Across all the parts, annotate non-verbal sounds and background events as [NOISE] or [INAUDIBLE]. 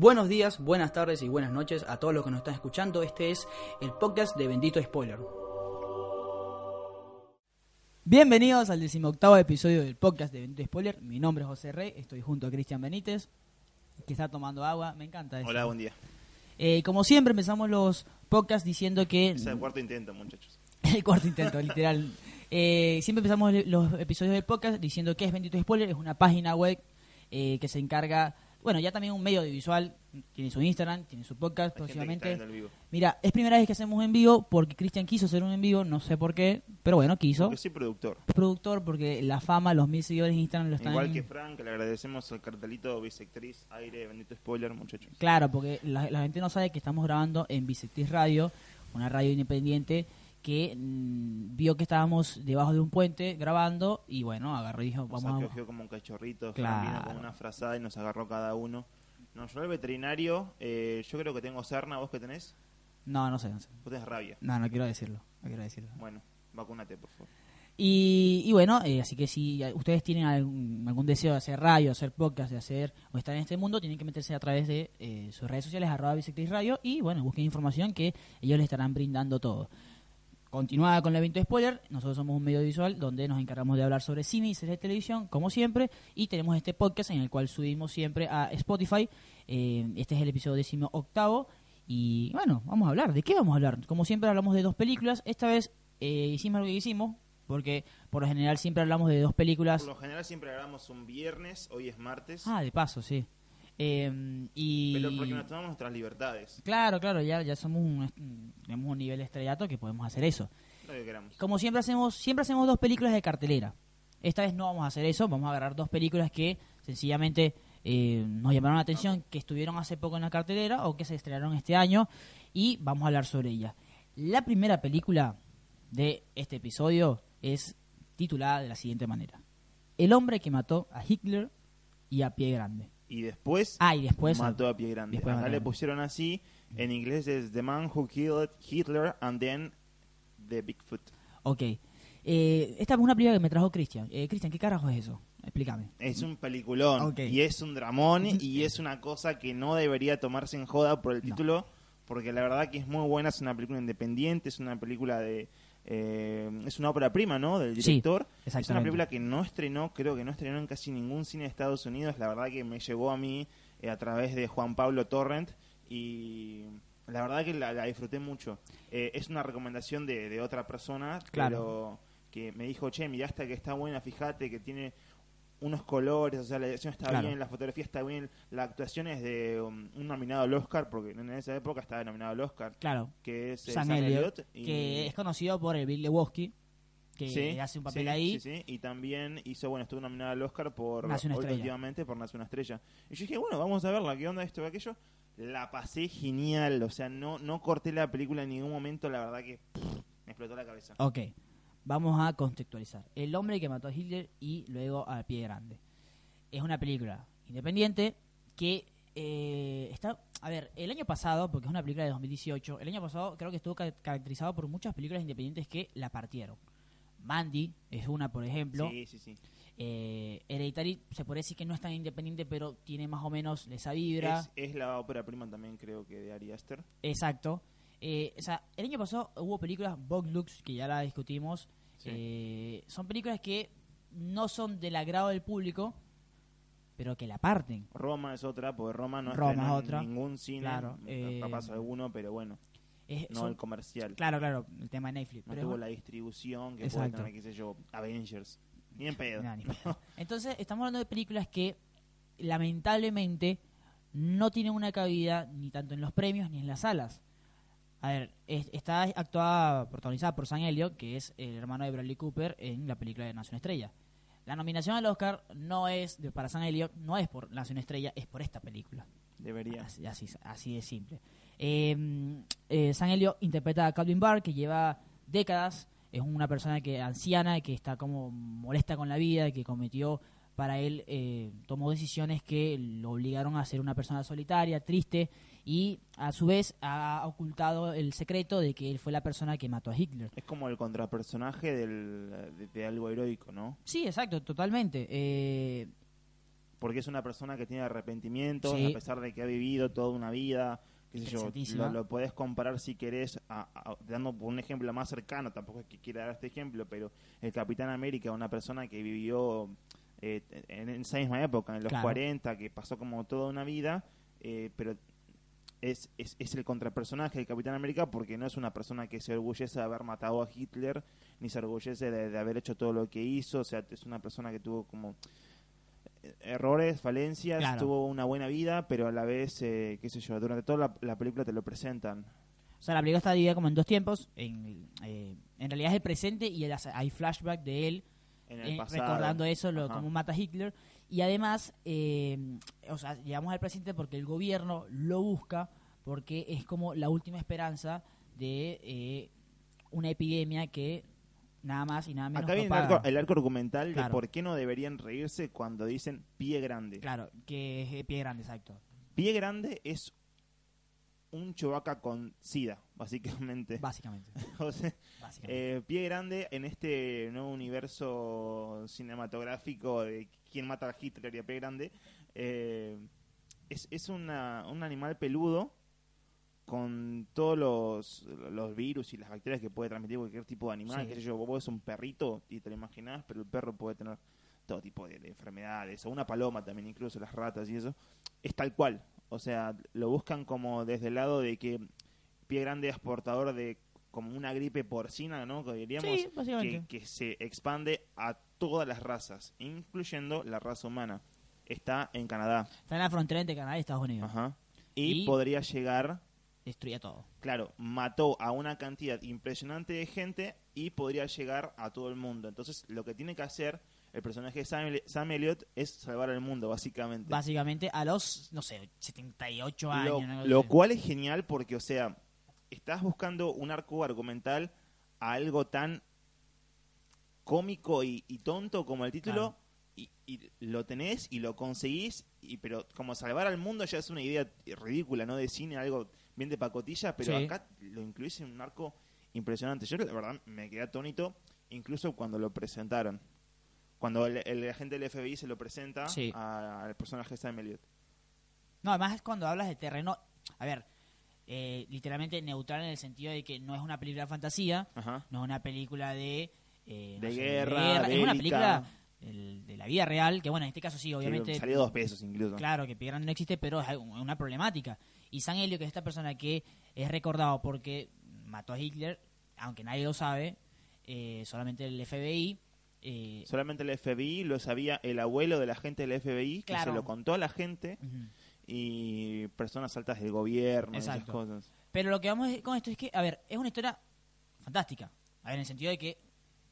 Buenos días, buenas tardes y buenas noches a todos los que nos están escuchando. Este es el podcast de Bendito Spoiler. Bienvenidos al decimoctavo episodio del podcast de Bendito Spoiler. Mi nombre es José Rey, estoy junto a Cristian Benítez, que está tomando agua. Me encanta eso. Hola, buen día. Eh, como siempre, empezamos los podcasts diciendo que. Es el cuarto intento, muchachos. [LAUGHS] el cuarto intento, literal. [LAUGHS] Eh, siempre empezamos los episodios del podcast diciendo que es Bendito Spoiler, es una página web eh, que se encarga, bueno, ya también un medio audiovisual, tiene su Instagram, tiene su podcast próximamente. Mira, es primera vez que hacemos en vivo porque Cristian quiso hacer un en vivo, no sé por qué, pero bueno, quiso. Porque soy productor. Productor porque la fama, los mil seguidores en Instagram lo están... Igual que Frank, que le agradecemos el cartelito bisectriz, aire, bendito spoiler, muchachos. Claro, porque la, la gente no sabe que estamos grabando en Bisectis Radio, una radio independiente que mm, vio que estábamos debajo de un puente grabando y bueno, agarró y dijo, vamos a... acogió como un cachorrito, Claro. Con una frazada y nos agarró cada uno. Nos llevó el veterinario, eh, yo creo que tengo sarna, ¿vos qué tenés? No, no sé, no sé. Vos tenés rabia. No, no quiero decirlo, no quiero decirlo. Bueno, vacúnate, por favor. Y, y bueno, eh, así que si ustedes tienen algún, algún deseo de hacer radio, hacer podcast, de hacer o estar en este mundo, tienen que meterse a través de eh, sus redes sociales, arroba Bisectis Radio, y bueno, busquen información que ellos les estarán brindando todo. Continuada con el evento de spoiler, nosotros somos un medio visual donde nos encargamos de hablar sobre cine y series de televisión, como siempre, y tenemos este podcast en el cual subimos siempre a Spotify. Eh, este es el episodio décimo octavo. Y bueno, vamos a hablar. ¿De qué vamos a hablar? Como siempre hablamos de dos películas. Esta vez eh, hicimos lo que hicimos, porque por lo general siempre hablamos de dos películas. Por lo general siempre grabamos un viernes, hoy es martes, Ah, de paso, sí. Eh, y... pero porque nos tomamos nuestras libertades, Claro, claro, ya, ya somos un, tenemos un nivel estrellato que podemos hacer eso. lo que queramos. Como siempre hacemos, siempre hacemos dos películas de cartelera. Esta vez no vamos a hacer eso, vamos a agarrar dos películas que sencillamente eh, nos llamaron la atención, que estuvieron hace poco en la cartelera o que se estrenaron este año y vamos a hablar sobre ellas. La primera película de este episodio es titulada de la siguiente manera. El hombre que mató a Hitler y a Pie Grande. Y después Ah, y después... mató a pie grande. después Acá le pusieron así, en inglés es The Man Who Killed Hitler and Then the Bigfoot. Ok. Eh, esta es una película que me trajo Cristian. Eh, Cristian, ¿qué carajo es eso? Explícame. Es un peliculón Ok. y es un dramón y es una cosa que no debería tomarse en joda por el No. título, porque la verdad que es muy buena, es una película independiente, es una película de... eh, es una ópera prima, ¿no? Del Sí, director. es una película que no estrenó, creo que no estrenó en casi ningún cine de Estados Unidos. La verdad que me llegó a mí eh, a través de Juan Pablo Torrent y la verdad que la, la disfruté mucho. Eh, es una recomendación de, de otra persona, Claro. pero que me dijo, che, mirá esta que está buena, fíjate que tiene unos colores, o sea, la dirección está Claro. bien, la fotografía está bien, la actuación es de um, un nominado al Oscar, porque en esa época estaba nominado al Oscar, Claro, que es eh, Sam Elliott, Elliott, y- que es conocido por el Bill Lebowski, que Sí, hace un papel sí, ahí. Sí, sí, y también hizo, bueno, estuvo nominado al Oscar por Nace una estrella. por Nace una estrella. Y yo dije, bueno, vamos a verla, ¿qué onda esto y aquello? La pasé genial, o sea, no no corté la película en ningún momento, la verdad que pff, me explotó la cabeza. Ok, vamos a contextualizar. El hombre que mató a Hitler y luego a Pie Grande. Es una película independiente que eh, está... A ver, el año pasado, porque es una película de 2018, el año pasado creo que estuvo ca- caracterizado por muchas películas independientes que la partieron. Mandy es una, por ejemplo. Sí, sí, sí. Eh, Hereditary se puede decir que no es tan independiente, pero tiene más o menos esa vibra. Es, es la ópera prima también, creo que de Ari Aster. Exacto. Eh, o sea, el año pasado hubo películas Vogue Lux, que ya la discutimos. Sí. Eh, son películas que no son del agrado del público, pero que la parten. Roma es otra, porque Roma no Roma es otra. ningún cine, Claro, eh, capaz alguno, pero bueno, Es- no son- el comercial. claro, claro, el tema de Netflix. No pero tuvo la distribución que puede tener, qué sé yo, Avengers. Ni en pedo. Nah, ni [LAUGHS] pedo. Entonces, estamos hablando de películas que lamentablemente no tienen una cabida ni tanto en los premios ni en las salas. A ver, es- está actuada, protagonizada por Sam Elliott, que es el hermano de Bradley Cooper en la película de Nación Estrella. La nominación al Oscar no es de, para Sam Elliott, no es por Nación Estrella, es por esta película. Debería. Así, así, así de simple. Eh, eh, Sam Elliott interpreta a Calvin Barr, que lleva décadas, es una persona que anciana, que está como molesta con la vida, que cometió para él eh, tomó decisiones que lo obligaron a ser una persona solitaria, triste y a su vez ha ocultado el secreto de que él fue la persona que mató a Hitler. Es como el contrapersonaje del, de, de algo heroico, ¿no? Sí, exacto, totalmente. Eh, porque es una persona que tiene arrepentimientos, Sí. a pesar de que ha vivido toda una vida, qué sé yo, lo, lo podés comparar si querés, a- a- dando un ejemplo más cercano, tampoco es que quiera dar este ejemplo, pero el Capitán América, una persona que vivió eh, en, en esa misma época, en los Claro. 40, que pasó como toda una vida, eh, pero es, es, es el contrapersonaje del Capitán América porque no es una persona que se orgullece de haber matado a Hitler, ni se orgullece de, de haber hecho todo lo que hizo, o sea, es una persona que tuvo como eh, errores, falencias, Claro. tuvo una buena vida, pero a la vez, eh, qué sé yo, durante toda la, la película te lo presentan. O sea, la película está dividida como en dos tiempos. En, eh, en realidad es el presente y el- hay flashback de él En el eh, pasado. recordando eso, lo, cómo mata Hitler. Y además, eh, o sea, llegamos al presente porque el gobierno lo busca, porque es como la última esperanza de eh, una epidemia que nada más y nada menos Acá viene el arco, el arco argumental de por qué no deberían reírse cuando dicen pie grande. Claro, que es eh, pie grande, exacto. Pie grande es un chovaca con sida, básicamente. [LAUGHS] Básicamente. [LAUGHS] O sea, básicamente. Eh, pie grande en este nuevo universo cinematográfico de quién mata a Hitler y a pie grande eh, es, es una- un animal peludo con todos los, los virus y las bacterias que puede transmitir cualquier tipo de animal. Sí. sé yo, vos ves un perrito y te lo imaginás, pero el perro puede tener todo tipo de, de enfermedades, o una paloma también, incluso las ratas y eso. Es tal cual. O sea, lo buscan como desde el lado de que pie grande es portador de como una gripe porcina, ¿no? Que diríamos Sí, que, que se expande a todas las razas, incluyendo la raza humana. Está en Canadá. Está en la frontera entre Canadá y Estados Unidos. Ajá. Y, Y- podría llegar, Destruye todo. claro, mató a una cantidad impresionante de gente y podría llegar a todo el mundo. Entonces, lo que tiene que hacer el personaje de Sam, Sam Elliott es salvar al mundo, básicamente. Básicamente a los, no sé, 78 años. lo, ¿no? lo cual es genial porque, o sea, estás buscando un arco argumental a algo tan cómico y, y tonto como el título y, y lo tenés y lo conseguís, y, pero como salvar al mundo ya es una idea ridícula, ¿no? De cine, algo bien de pacotilla, pero Sí. acá lo incluís en un arco impresionante. Yo, la verdad, me quedé atónito incluso cuando lo presentaron. Cuando el, el agente del FBI se lo presenta Sí. a- al personaje de Sam Elliott. No, además es cuando hablas de terreno, a ver, eh, literalmente neutral en el sentido de que no es una película de fantasía, Ajá. no es una película de... eh, no De guerra, es una película de la vida real, que bueno, en este caso sí, obviamente... salió dos pesos incluso. Claro, que Pie Grande no existe, pero es una problemática. Y San Helio, que es esta persona que es recordado porque mató a Hitler, aunque nadie lo sabe, eh, solamente el FBI. Eh, Solamente el FBI lo sabía el abuelo de la gente del FBI, que se lo contó a la gente y personas altas del gobierno esas Exacto. cosas. Pero lo que vamos con esto es que, a ver, es una historia fantástica. A ver, en el sentido de que,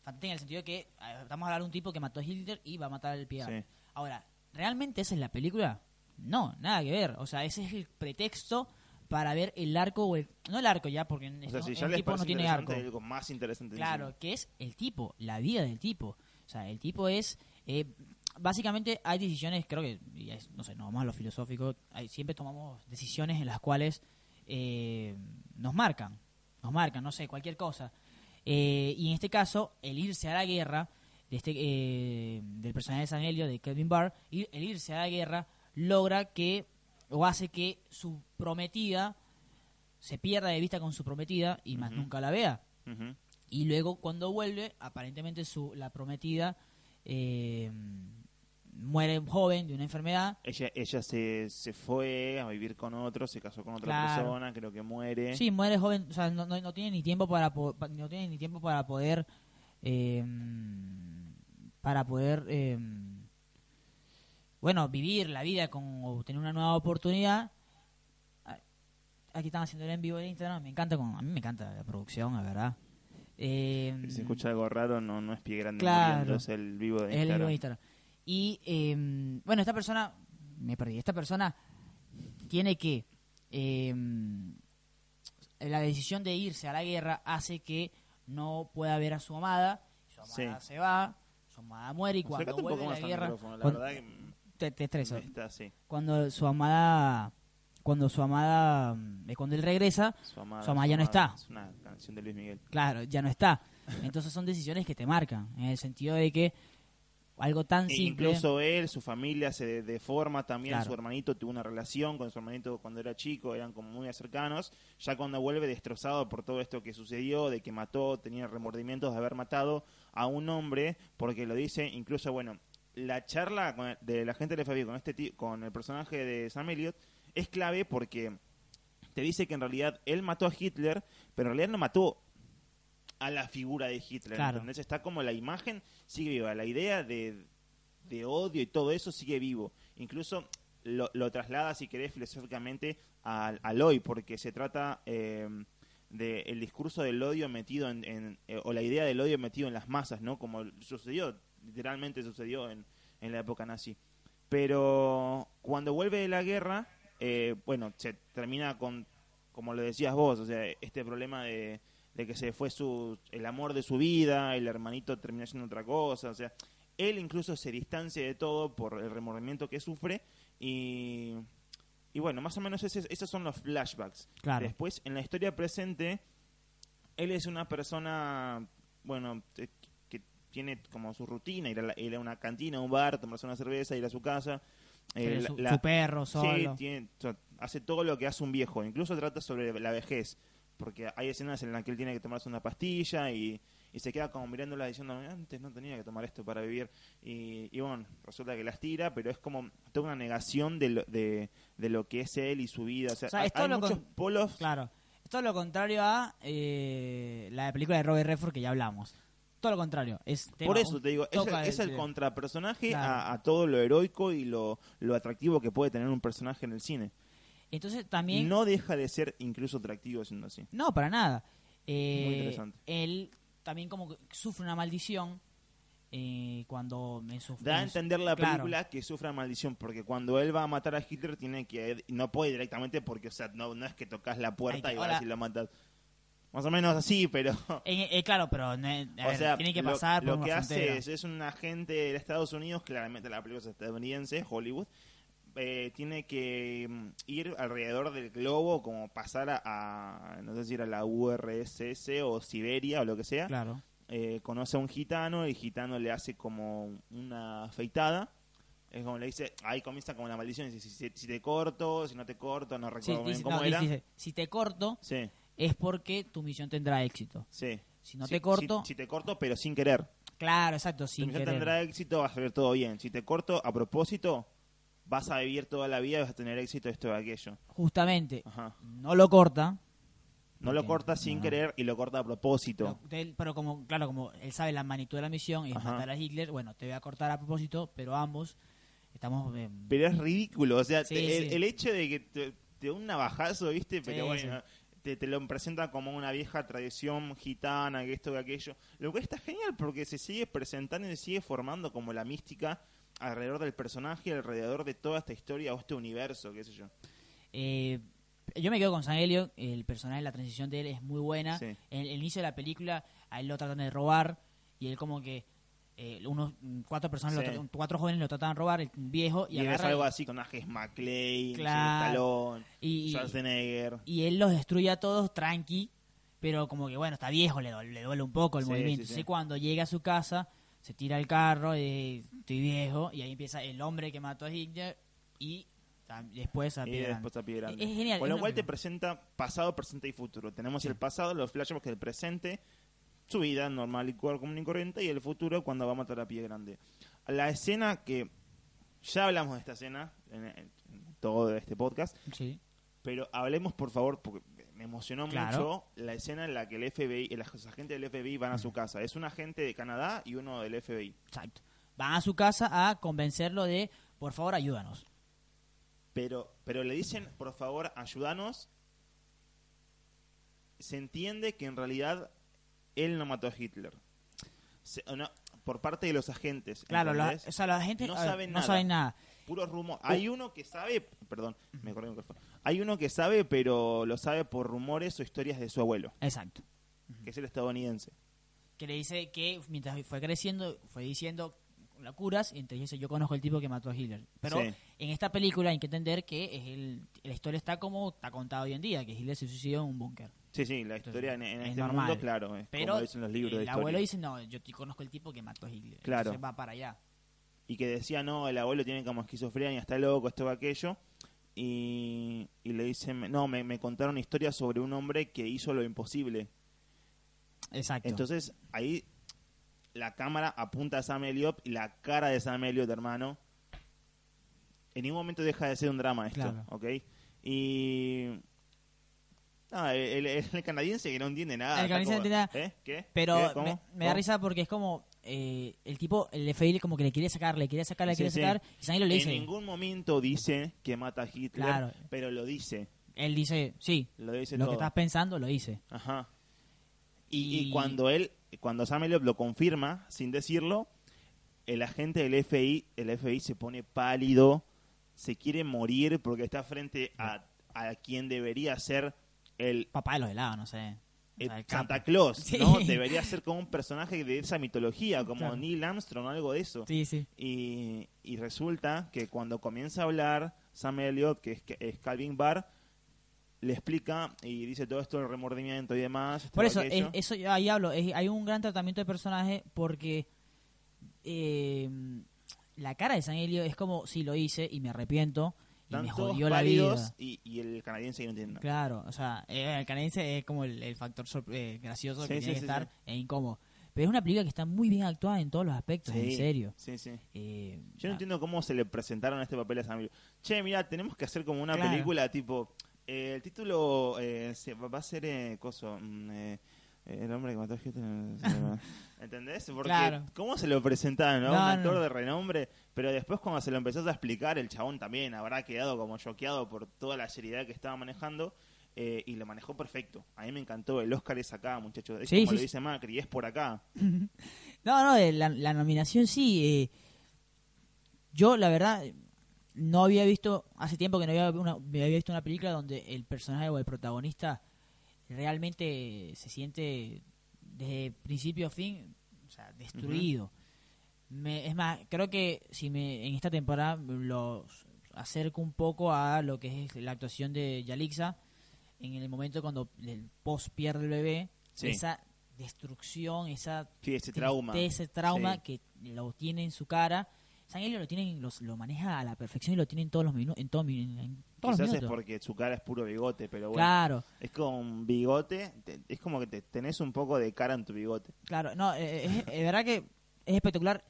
fantástica en el sentido de que a ver, estamos hablando de un tipo que mató a Hitler y va a matar al. Sí. Ahora, ¿realmente esa es la película? No, nada que ver. O sea, ese es el pretexto para ver el arco, o el, no el arco ya, porque O sea, si ya el tipo no tiene arco. algo más interesante. Claro, que es el tipo, la vida del tipo. O sea, el tipo es... eh, básicamente hay decisiones, creo que, no sé, no vamos a lo filosófico, hay- siempre tomamos decisiones en las cuales eh, nos marcan, nos marcan, no sé, cualquier cosa. Eh, y en este caso, el irse a la guerra, de este, eh, del personaje de San Helio, de Kelvin Barr, ir- el irse a la guerra logra que, o hace que su prometida se pierda de vista con su prometida y más nunca la vea. Y luego cuando vuelve, aparentemente su la prometida eh, muere joven de una enfermedad. Ella, ella se, se fue a vivir con otro, se casó con otra Claro. persona, creo que muere. Sí, muere joven, o sea, no, no, no tiene ni tiempo para po- no tiene ni tiempo para poder eh, para poder eh, bueno, vivir la vida con o tener una nueva oportunidad. Aquí están haciendo el en vivo de Instagram, me encanta con, a mí me encanta la producción, la verdad. Eh, Si se escucha algo raro, no, no es pie grande Claro. muriendo, es el vivo de el Instagram. vivo de Instagram. Y eh, bueno, esta persona, me perdí, esta persona tiene que, eh, la decisión de irse a la guerra hace que no pueda ver a su amada, su amada Sí. se va, su amada muere y cuando Acércate vuelve a la guerra, la cuando- que te, te estresa. está así. Cuando su amada, cuando su amada, eh, cuando él regresa, Su amada, Su amada ya no está. Es una canción de Luis Miguel. claro, ya no está. Entonces son decisiones que te marcan, en el sentido de que algo tan E simple. Incluso él, su familia se de- deforma también. Claro. Su hermanito tuvo una relación con su hermanito cuando era chico, eran como muy cercanos. Ya cuando vuelve destrozado por todo esto que sucedió, de que mató, tenía remordimientos de haber matado a un hombre, porque lo dice, incluso, bueno, la charla con el- de la gente del FBI con, este ti- con el personaje de Sam Elliott es clave porque te dice que en realidad él mató a Hitler, pero en realidad no mató a la figura de Hitler. Claro. ¿entendés? Está como la imagen sigue viva, la idea de, de odio y todo eso sigue vivo. Incluso lo, lo traslada, si querés, filosóficamente al, al hoy, porque se trata eh, de el discurso del odio metido en, en- eh, o la idea del odio metido en las masas, ¿no? Como sucedió, literalmente sucedió en, en la época nazi. Pero cuando vuelve de la guerra, eh, bueno, se termina con, como lo decías vos, o sea, este problema de, de que se fue su, el amor de su vida, el hermanito terminó siendo otra cosa, o sea, él incluso se distancia de todo por el remordimiento que sufre y, y bueno, más o menos ese- esos son los flashbacks. Claro. Después, en la historia presente, él es una persona, bueno, eh, tiene como su rutina, ir a, la- ir a una cantina, a un bar, tomarse una cerveza, ir a su casa. eh, Tiene su, la- su perro Sí, solo. tiene- o sea, hace todo lo que hace un viejo. Incluso trata sobre la vejez. Porque hay escenas en las que él tiene que tomarse una pastilla y, y se queda como mirándola diciendo, antes no tenía que tomar esto para vivir. Y, y bueno, resulta que las tira, pero es como toda una negación de lo, de, de lo que es él y su vida. O sea, O sea, hay, es muchos con- polos. Claro. Es todo lo contrario a eh, la película de Robert Redford que ya hablamos. Todo lo contrario. Es tema- Por eso te digo, es, el- contrapersonaje Claro. a, a todo lo heroico y lo, lo atractivo que puede tener un personaje en el cine. Entonces también... No deja de ser incluso atractivo siendo así. No, para nada. Eh, Muy interesante. Él también como que sufre una maldición eh, cuando me sufre. Da a entender la claro. película que sufra maldición, porque cuando él va a matar a Hitler tiene que no puede directamente porque o sea, no, no es que tocas la puerta que- y vas ahora- y lo matas. Más o menos así, pero [LAUGHS] Eh, eh, claro, pero no, a o ver, sea, tiene que lo- pasar lo, por que una hace es, es un agente de Estados Unidos, claramente la película es estadounidense, Hollywood, eh, tiene que mm, ir alrededor del globo, como pasar a, a, no sé si era la URSS o Siberia o lo que sea, Claro. eh, conoce a un gitano, el gitano le hace como una afeitada. Es como le dice, ahí comienza como la maldición, dice, si, si- si te corto, si no te corto, no Sí, recuerdo bien dice- cómo no, era. dice, si te corto Sí, es porque tu misión tendrá éxito. sí. Si no Si- te corto, Si, si te corto, pero sin querer. claro, exacto, Tu sin misión querer. tendrá éxito, vas a ver todo bien. Si te corto a propósito, vas a vivir toda la vida y vas a tener éxito esto o aquello. Justamente, Ajá. no lo corta, No lo corta sin no. querer y lo corta a propósito. pero, como, claro, como él sabe la magnitud de la misión y es Ajá. matar a Hitler, bueno, te voy a cortar a propósito, pero ambos estamos... eh, Pero es ridículo, o sea, Sí, te- el, sí. el hecho de que te, te un navajazo, ¿viste? Pero Sí, bueno, te, te lo presenta como una vieja tradición gitana, que esto, que aquello. Lo que está genial porque se sigue presentando y se sigue formando como la mística alrededor del personaje, alrededor de toda esta historia o este universo, qué sé yo. Eh, yo me quedo con Sam Elliott, el personaje, la transición de él es muy buena. Sí. En el inicio de la película, a él lo tratan de robar y él como que eh, unos mm, cuatro personas, lo Sí. tratan- cuatro jóvenes lo tratan de robar, el viejo, y, Y, agarra algo así con Ajes McLean, Claro. Y, Schwarzenegger. y él los destruye a todos tranqui, pero como que bueno, está viejo, le, duele- le duele un poco el Sí, movimiento. sí. Entonces cuando llega a su casa, se tira el carro, eh, estoy viejo, y ahí empieza el hombre que mató a Hitler y después a Y Pie Grande. después a Pie Grande. Es genial, Con lo cual te presenta pasado, presente y futuro. Tenemos el pasado, los flashbacks del presente, su vida normal y común y corriente, y el futuro cuando va a matar a Pie Grande. La escena que ya hablamos de esta escena en, en todo este podcast, Sí. pero hablemos por favor, porque me emocionó Claro. mucho la escena en la que el FBI, los agentes del FBI van a su casa. Es un agente de Canadá y uno del FBI. Exacto. Van a su casa a convencerlo de, por favor, ayúdanos. pero pero le dicen por favor ayúdanos se entiende que en realidad él no mató a Hitler Se- no, por parte de los agentes Claro, la, ¿entendés? o sea, la gente No saben no nada. saben nada. puro rumor hay uno que sabe perdón me acordé de un micrófono. hay uno que sabe pero lo sabe por rumores o historias de su abuelo Exacto. que es el estadounidense Que le dice que mientras fue creciendo, fue diciendo la curas, y entonces dice, yo conozco el tipo que mató a Hitler. Pero Sí. en esta película hay que entender que es el, la historia está como está contada hoy en día, que Hitler se suicidó en un búnker. Sí sí la historia en, en es este normal. mundo claro es Pero como dicen los libros de el historia abuelo dice, no, yo te conozco el tipo que mató a Hitler. Claro. Entonces va para allá. y que decía, no, el abuelo tiene como esquizofrenia, está loco, esto o aquello. Y, y le dicen, no, me, me contaron una historia sobre un hombre que hizo lo imposible. Exacto. Entonces ahí la cámara apunta a Sam Elliott y la cara de Sam Elliott, hermano, en ningún momento deja de ser un drama esto, Claro. ¿ok? Y... No, el, el- el canadiense que no entiende nada. El canadiense no entiende ¿Eh? ¿Qué? Pero ¿Qué? me, da ¿Cómo? risa porque es como eh, el tipo, el FBI como que le quiere sacar, le quiere sacar, le Sí, quiere sí. sacar, y Sam Elliott le En dice, ningún momento dice que mata a Hitler, Claro. pero lo dice. él dice, sí, Lo dice lo todo. que estás pensando lo dice. Ajá. Y, y Y- cuando él, cuando Sam Elliott lo confirma, sin decirlo, el agente del FBI, el FBI se pone pálido, se quiere morir porque está frente a, a quien debería ser el, Papá de los helados, no sé. O el sea, el. Santa Claus, Sí. ¿no? [LAUGHS] Debería ser como un personaje de esa mitología, como Claro. Neil Armstrong o algo de eso. Sí, sí. Y, y resulta que cuando comienza a hablar Sam Elliott, que es, que es Calvin Barr, le explica y dice todo esto del remordimiento y demás. Por eso, es- eso yo ahí hablo, es- hay un gran tratamiento de personaje porque eh, la cara de San Elio es como si lo hice y me arrepiento y Están me todos jodió la pálidos vida. Y, y el canadiense no entiende nada. Claro, o sea, eh, el canadiense es como el, el factor eh, gracioso Sí, que sí, tiene que sí, estar e incómodo. Pero es una película que está muy bien actuada en todos los aspectos, en serio. Sí, sí. Eh, Yo no ah, entiendo cómo se le presentaron este papel a Sam Elliott. Che, mira, tenemos que hacer como una Claro. película tipo... eh, el título eh, se- va a ser eh, coso... eh, el hombre que mató a Hitler. [LAUGHS] ¿Entendés? Porque Claro. ¿cómo se lo presentaron? ¿no? No, un actor no. de renombre, pero después cuando se lo empezás a explicar, el chabón también habrá quedado como choqueado por toda la seriedad que estaba manejando eh, y lo manejó perfecto. A mí me encantó. El Oscar es acá, muchachos. Es Sí, como sí, lo dice Macri, es por acá. [LAUGHS] No, no, de la, la nominación sí. eh, yo, la verdad, no había visto, hace tiempo que no había, una- me había visto una película donde el personaje o el protagonista realmente se siente desde principio a fin, o sea, destruido. Me- es más, creo que si me en esta temporada lo acerco un poco a lo que es la actuación de Yalixa en el momento cuando el post pierde el bebé, Sí. esa destrucción, esa Sí, ese trauma. ese trauma Sí. que lo tiene en su cara. San Elio lo tiene, los- lo maneja a la perfección y lo tiene en todos los minutos, en, todo en todos Quizás los es minutos. porque su cara es puro bigote, pero bueno. Claro, Es con bigote, te- es como que te, tenés un poco de cara en tu bigote. claro, no, eh, es, es verdad que es espectacular.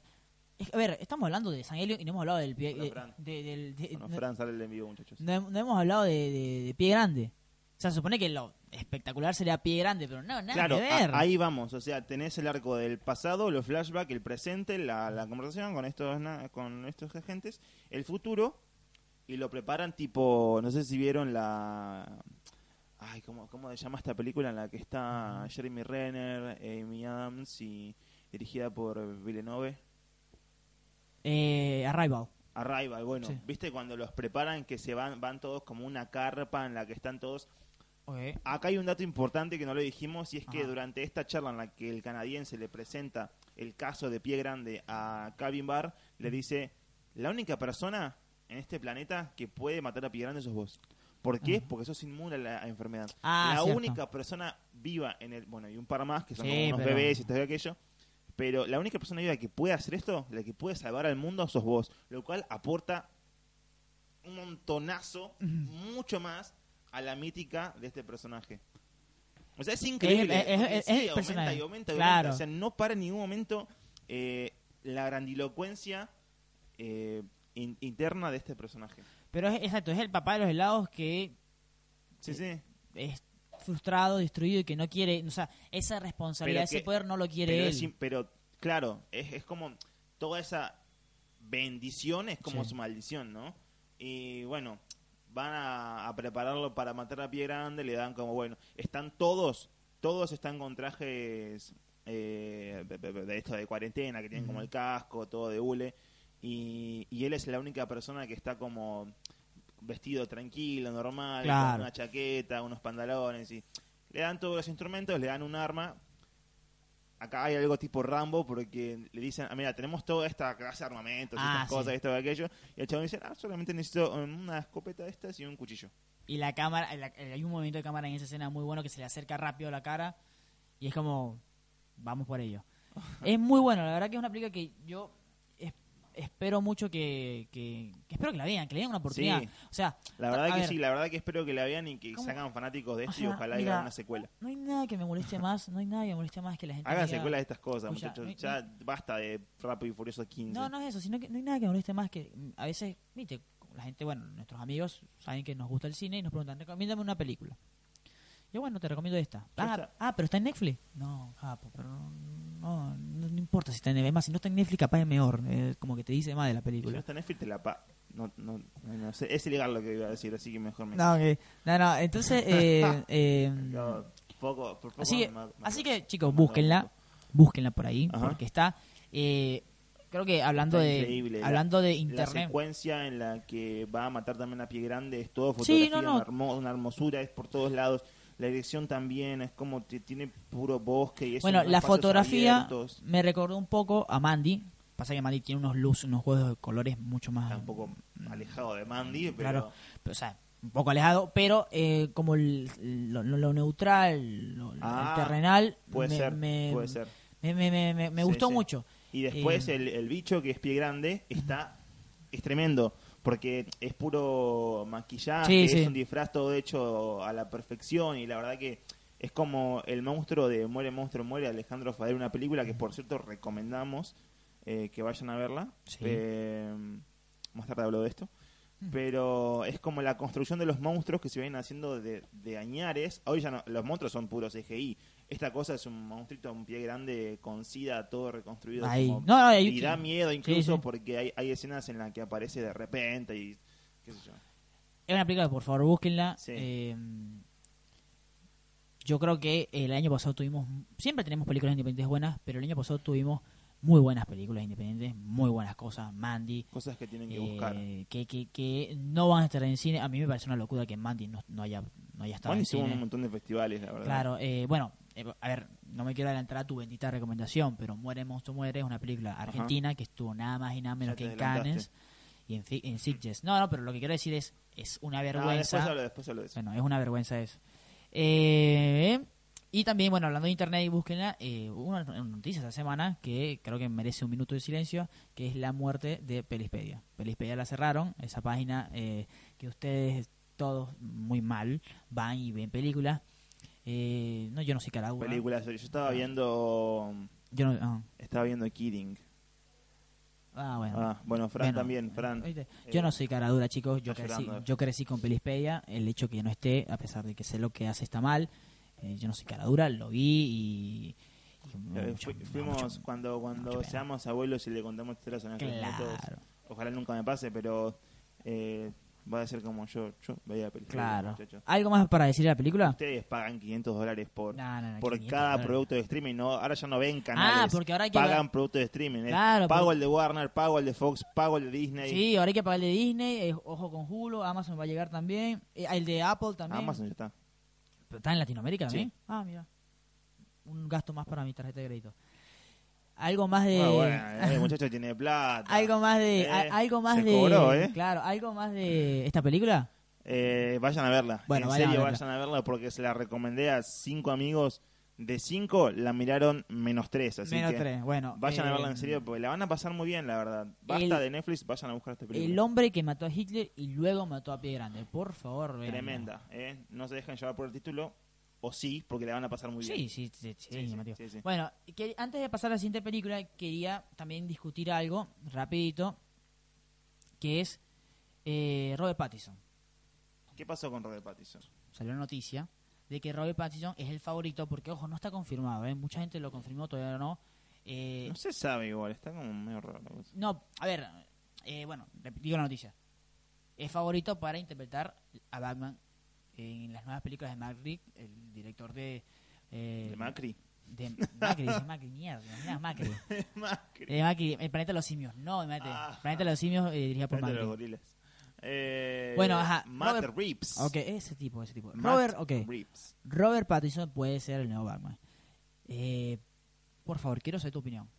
Es- a ver, estamos hablando de San Elio y no hemos hablado del pie, de- Fran. de- del- de- Bueno, no- Fran sale el envío, muchachos. no, hem- no hemos hablado de, de- de pie grande. O sea, se supone que lo espectacular sería pie grande, pero no, nada Claro, que ver. ahí vamos. O sea, tenés el arco del pasado, los flashbacks, el presente, la, la conversación con estos, na- con estos agentes, el futuro, y lo preparan tipo, no sé si vieron la... Ay, ¿cómo, ¿cómo se llama esta película en la que está Jeremy Renner, Amy Adams y dirigida por Villeneuve? Eh, Arrival. Arrival, bueno, Sí. ¿viste cuando los preparan que se van van todos como una carpa en la que están todos Acá hay un dato importante que no lo dijimos y es que Ajá. durante esta charla en la que el canadiense le presenta el caso de pie grande a Calvin Barr, le dice, la única persona en este planeta que puede matar a pie grande sos vos. ¿Por qué? Porque sos inmune a la enfermedad. Ah, la cierto. única persona viva en el... Bueno, y un par más que son Sí, como unos pero- bebés y y aquello. Pero la única persona viva que puede hacer esto, la que puede salvar al mundo, sos vos. Lo cual aporta un montonazo, mucho más a la mítica de este personaje. O sea, es increíble. Es- es- el aumenta personaje. y aumenta y Claro. aumenta. O sea, no para en ningún momento eh, la grandilocuencia eh, in- interna de este personaje. Pero es exacto, es el papá de los helados que Sí, sí. es frustrado, destruido y que no quiere, o sea, esa responsabilidad, ese poder no lo quiere Pero, él. pero, claro, es, es como toda esa bendición es como Sí. su maldición, ¿no? Y bueno, van a, a prepararlo para matar a pie grande, le dan como, bueno, están todos, todos están con trajes eh, de, esto de cuarentena, que tienen como el casco, todo de hule, y, y él es la única persona que está como vestido tranquilo, normal, Claro. con una chaqueta, unos pantalones, y le dan todos los instrumentos, le dan un arma, acá hay algo tipo Rambo porque le dicen, ah, mira, tenemos toda esta clase de armamentos, Ah, estas cosas, esto y aquello. Y el chabón dice, ah, solamente necesito um, una escopeta de estas y un cuchillo. Y la cámara, la- hay un movimiento de cámara en esa escena muy bueno que se le acerca rápido a la cara y es como, vamos por ello. [LAUGHS] es muy bueno, la verdad que es una película que yo espero mucho que, que, que espero que la vean, que le den una oportunidad. Sí. O sea, La verdad que ver, sí, la verdad que espero que la vean y que ¿Cómo? se hagan fanáticos de O esto y sea, ojalá mira, una secuela. No hay nada que me moleste más, no hay nada que me moleste más que la gente Hagan diga- secuelas de estas cosas, Escucha, muchachos. no hay- ya basta de Rápido y Furioso 15. No, no es eso, sino que no hay nada que me moleste más que mm, a veces, viste, la gente, bueno, nuestros amigos saben que nos gusta el cine y nos preguntan, recomiéndame una película. Yo, bueno, te recomiendo esta. Ah, ah, pero está en Netflix. No, capo, pero no, no, no, no importa si está en Netflix. Más, si no está en Netflix, capaz es mejor. eh, como que te dice más de la Si no película. está en Netflix, te la pa... No, no, no, sé. Es ilegal lo que iba a decir, así que mejor me... No, ok. no, no, entonces, [LAUGHS] eh, eh, No, poco, por poco así, que, así que, chicos, búsquenla, búsquenla por ahí, Ajá. porque está, eh, creo que hablando Está de, increíble. La- hablando de La internet, secuencia en la que va a matar también a pie grande es todo Sí, fotografía, no, no. Una, hermo- una hermosura, es por todos lados. La dirección también es como que tiene puro bosque y eso. Bueno, la fotografía abiertos. me recordó un poco a Mandy. Pasa que Mandy tiene unos luz, unos juegos de colores mucho más. Está un poco alejado de Mandy, pero Claro, pero, o sea, un poco alejado, pero eh, como el- lo, lo- neutral, lo, Ah, terrenal, puede me, ser, me, puede ser. me, me- me- Sí, gustó sí. mucho. Y después Eh, el, el bicho que es pie grande está es tremendo porque es puro maquillaje, Sí, es sí. un disfraz todo hecho a la perfección y la verdad que es como el monstruo de Muere Monstruo Muere Alejandro Fader, una película que por cierto recomendamos eh, que vayan a verla. Sí. Eh, más tarde hablo de esto. Pero es como la construcción de los monstruos que se vienen haciendo de, de añares. Hoy ya no, los monstruos son puros CGI. Esta cosa es un monstruito, un pie grande con sida, todo reconstruido. Ahí. como- No, no, hay- y da miedo incluso sí. porque hay, hay escenas en las que aparece de repente y qué sé yo. Es una película por favor búsquenla. Sí. Eh, yo creo que el año pasado tuvimos, siempre tenemos películas independientes buenas, pero el año pasado tuvimos muy buenas películas independientes, muy buenas cosas. Mandy, Cosas que tienen que eh, buscar. que, que, que no van a estar en cine. A mí me parece una locura que Mandy no, no haya, no haya estado Bueno, en hicimos cine. un montón de festivales, la verdad. Claro, eh, bueno, eh, a ver, no me quiero adelantar a tu bendita recomendación, pero Muere Monstruo Muere es una película argentina que estuvo nada más y nada menos que en. Cannes y en, en Sitges. No, no, pero lo que quiero decir es, es una Ah, vergüenza. después hablo, después hablo de eso. Bueno, es una vergüenza eso. Eh, y también, bueno, hablando de internet y búsquenla, eh, una noticia esta semana que creo que merece un minuto de silencio, que es la muerte de Pelispedia. Pelispedia la cerraron, esa página eh, que ustedes todos muy mal van y ven películas. Eh, no, yo no soy cara dura. Películas, yo estaba viendo Yo no, ah. estaba viendo Kidding. Ah, bueno. Ah, bueno, Fran Bueno, también, Fran. ¿viste? Yo Eh, no soy cara dura, chicos. Yo crecí, llorando. yo crecí con Pelispedia. El hecho que no esté, a pesar de que sé lo que hace está mal, eh, yo no soy cara dura, lo vi y. y Eh, mucho- fuimos mucho- cuando cuando seamos abuelos y le contamos historias a nuestros. Claro, Ojalá nunca me pase, pero eh, va a ser como yo. Yo veía películas. claro. muchachos. ¿Algo más para decir de la película? Ustedes pagan 500 dólares por, No, no, no, por 500 cada dólares. producto de streaming. No, ahora ya no ven canales. Ah, porque ahora hay que pagan pagar- productos de streaming. ¿eh? Claro, pago porque- el de Warner, pago el de Fox, pago el de Disney. Sí, ahora hay que pagar el de Disney, eh, ojo con Hulu, Amazon va a llegar también, eh, el de Apple también. Amazon ya está. ¿Pero ¿Está en Latinoamérica Sí. también? Ah, mira. Un gasto más para mi tarjeta de crédito. Algo más de... Ah, bueno, el muchacho tiene plata. [LAUGHS] algo más de... Eh, a- algo más de... cobró, ¿eh? Claro, algo más de esta película. Eh, vayan a verla. Bueno, en vayan a serio, verla. vayan a verla porque se la recomendé a cinco amigos. De cinco la miraron menos tres. Así Menos que tres, bueno. Vayan a eh, verla en serio porque la van a pasar muy bien, la verdad. Basta El- de Netflix, vayan a buscar esta película. El hombre que mató a Hitler y luego mató a Pie Grande. Por favor, véanla. Tremenda, ¿eh? No se dejen llevar por el título, o sí, porque la van a pasar muy Sí, bien. sí, sí, sí. Bueno, que antes de pasar a la siguiente película, quería también discutir algo rapidito, que es eh, Robert Pattinson. ¿Qué pasó con Robert Pattinson? Salió la noticia de que Robert Pattinson es el favorito, porque, ojo, no está confirmado, ¿eh? Mucha gente lo confirmó, todavía no. Eh, No se sabe igual, está como medio raro. no, a ver, eh, bueno, digo la noticia. Es favorito para interpretar a Batman en las nuevas películas de Reeves, el director de... eh, ¿De Macri? De Macri, de Macri, mierda, mira, Macri. [LAUGHS] Macri. De Macri, el planeta de los simios, no, imagínate. Ah. el planeta de los simios eh, dirigida por Frente de los Macri. gorilas. Eh, Bueno, ajá, Matt Robert- Reeves. Ok, ese tipo, ese tipo. Matt Robert, ok. Reeves. Robert Pattinson puede ser el nuevo Batman. Eh, por favor, quiero saber tu opinión.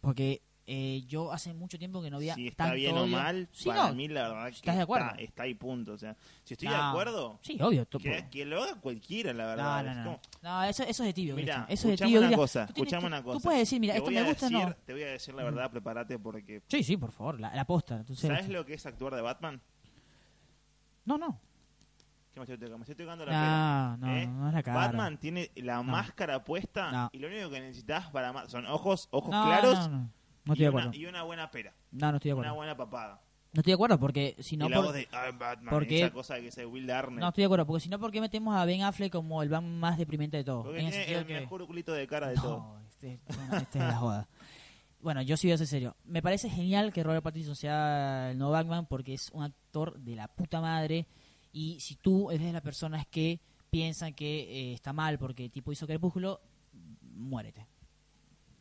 Porque Eh, yo hace mucho tiempo que no había Si está tanto bien o mal, Sí, para no, mí la verdad que ¿estás de acuerdo? Está, está ahí punto. O sea, si estoy de No. acuerdo, Sí, obvio. que, que lo haga cualquiera, la No, verdad. no, no. como- No, eso, eso es de tibio. Mira. Eso es de tibio. una Mira, cosa, tú tienes- escuchame tú- una Tú cosa. puedes decir, mira, Te esto me gusta, decir, no. Te voy a decir la verdad, prepárate porque... Sí, sí, por favor, la, la posta. Entonces, ¿Sabes lo que es actuar de Batman? No, no. ¿Qué me estoy tocando? Me estoy tocando la pera. No, no, ¿eh? no es la cara. Batman tiene la máscara puesta No. y lo único que necesitas para son ojos, ojos No, claros No, estoy y, de una, acuerdo. y una buena pera, No, no estoy de una acuerdo. buena papada. No estoy de acuerdo porque si no. y la por- voz de I'm Batman, porque- esa cosa que es Will Arnett. No estoy de acuerdo porque si no, ¿por qué metemos a Ben Affleck como el Batman más deprimente de todos? porque En el tiene el que- mejor culito de cara de todo. No, este, bueno, este es la joda. Bueno, yo sí voy a ser serio. Me parece genial que Robert Pattinson sea el nuevo Batman porque es un actor de la puta madre. Y si tú eres de las personas que piensan que eh, está mal porque tipo hizo Crepúsculo, muérete.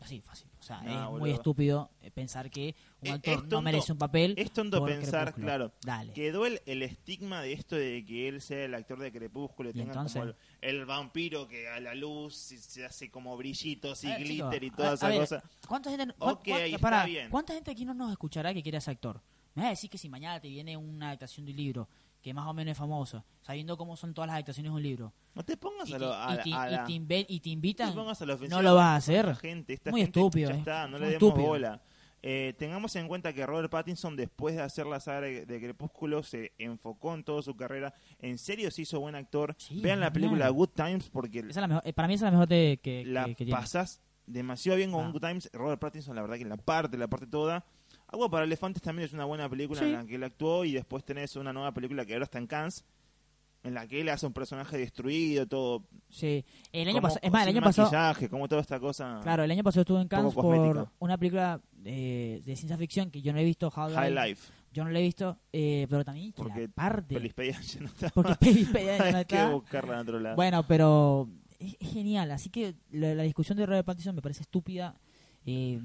Así, fácil. O sea, No, es boludo. muy estúpido eh, pensar que un Es- actor es no tonto- merece un papel. Es tonto por pensar, Crepúsculo. claro, Dale. quedó el, el estigma de esto de que él sea el actor de Crepúsculo y ¿Y tenga entonces? como el, el vampiro que a la luz se, hace como brillitos y A ver, chico, glitter y a- toda a esa ver, cosa. ¿Cuánta gente, Ok, cuán- está pará, bien. ¿Cuánta gente aquí no nos escuchará que quiere ser actor? Me vas a decir que si mañana te viene una adaptación de un libro que más o menos es famoso, sabiendo cómo son todas las adaptaciones de un libro, No te pongas y a, te, lo, a, y la- te y te invitan, te pongas a la no lo vas a hacer. gente, esta Muy gente estúpido, Ya es- está, no le demos estúpido. bola. Eh, tengamos en cuenta que Robert Pattinson, después de hacer la saga de de Crepúsculo, se enfocó en toda su carrera. En serio se hizo buen actor. Sí, Vean la película Good Times porque Esa es la mejor- eh, para mí esa es la mejor de- que, la que, que pasás demasiado bien con Ah. Good Times. Robert Pattinson, la verdad que la parte, la parte toda. Agua para Elefantes también es una buena película Sí. en la que él actuó y después tenés una nueva película que ahora está en Cannes en la que él hace un personaje destruido, todo. Sí, el año pasado, es más, el año pasado, como toda esta cosa. claro, el año pasado estuve en Cannes por una película eh, de ciencia ficción que yo no he visto, How High Life. yo no la he visto, eh, pero también que Porque la parte, Pelispedia ya no está. porque [LAUGHS] Pelispedia ya no Hay que está. buscarla en otro lado. Bueno, pero es, es genial. Así que la, la discusión de Robert Pattinson me parece estúpida. Eh,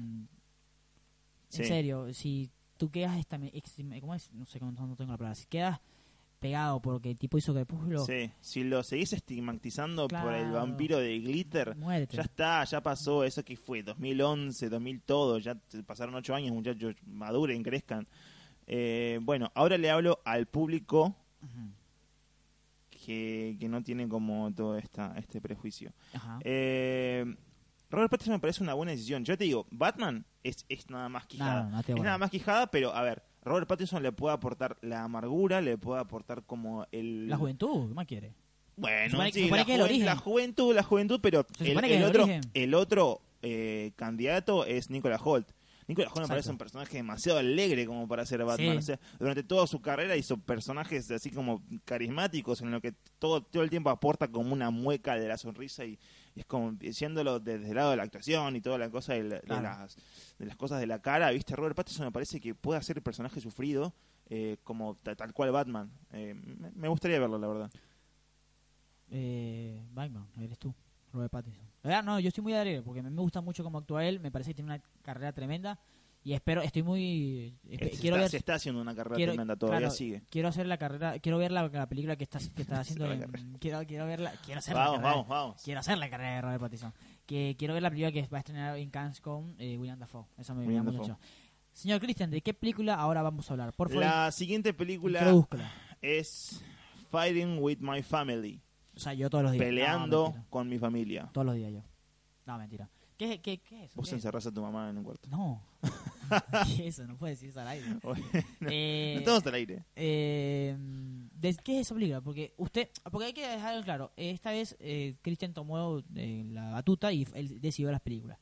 Sí. En serio, si tú quedas esta, ¿cómo es? No sé cómo no tengo la palabra. Si quedas pegado porque el tipo hizo Crepúsculo, Sí, si lo seguís estigmatizando por el vampiro de Glitter, ya está, ya pasó. Eso que fue 2011, 2000 todo. Ya pasaron ocho años, muchachos. Maduren, crezcan. Eh, bueno, ahora le hablo al público que, que no tiene como todo esta, este prejuicio. Ajá. Eh, Robert Pattinson me parece una buena decisión. Yo te digo, Batman es, es nada más quijada. No, no, es nada más quijada, pero a ver, Robert Pattinson le puede aportar la amargura, le puede aportar como el... La juventud, ¿qué más quiere? Bueno, supone- sí, supone la, que el la juventud, la juventud, pero el, otro, el otro eh, candidato es Nicolas Holt. Nicolas Holt me parece un personaje demasiado alegre como para ser Batman. Sí. O sea, durante toda su carrera hizo personajes así como carismáticos en lo que todo, todo el tiempo aporta como una mueca de la sonrisa y es como diciéndolo desde el lado de la actuación y toda la cosa de, la- de Claro. las, de las cosas de la cara. ¿Viste? Robert Pattinson me parece que puede hacer el personaje sufrido eh, como ta- tal cual Batman. Eh, me- gustaría verlo, la verdad. Eh, Batman, eres tú, Robert Pattinson. La verdad, no, yo estoy muy alegre porque me gusta mucho cómo actúa él. Me parece que tiene una carrera tremenda. Y espero, estoy muy. Eh, se, quiero está, ver. se está haciendo una carrera quiero- tremenda, todavía claro, sigue. Quiero hacer la carrera, quiero ver la, la película que está, que está [LAUGHS] haciendo. la en- quiero, quiero verla, quiero hacer la Vamos, carrera- vamos, vamos. Quiero hacer la carrera de Robert Pattinson. Que quiero ver la película que va a estrenar en Cannes con eh, William Dafoe. Eso me, llama mucho. Señor Christian, ¿de qué película ahora vamos a hablar? Por favor, La siguiente película es Fighting with My Family. O sea, yo todos los días. No, Peleando mentira. con mi familia. todos los días yo. No, mentira. ¿Qué, qué, qué es eso? Vos ¿Qué encerrás a tu mamá en un cuarto. No. ¿Qué es [LAUGHS] [LAUGHS] eso? No puedes decir eso al aire. [LAUGHS] Bueno, Eh, no estamos al aire. eh, ¿de ¿Qué es esa película? Porque usted, porque hay que dejarlo claro. Esta vez eh, Christian tomó eh, la batuta y él decidió las películas.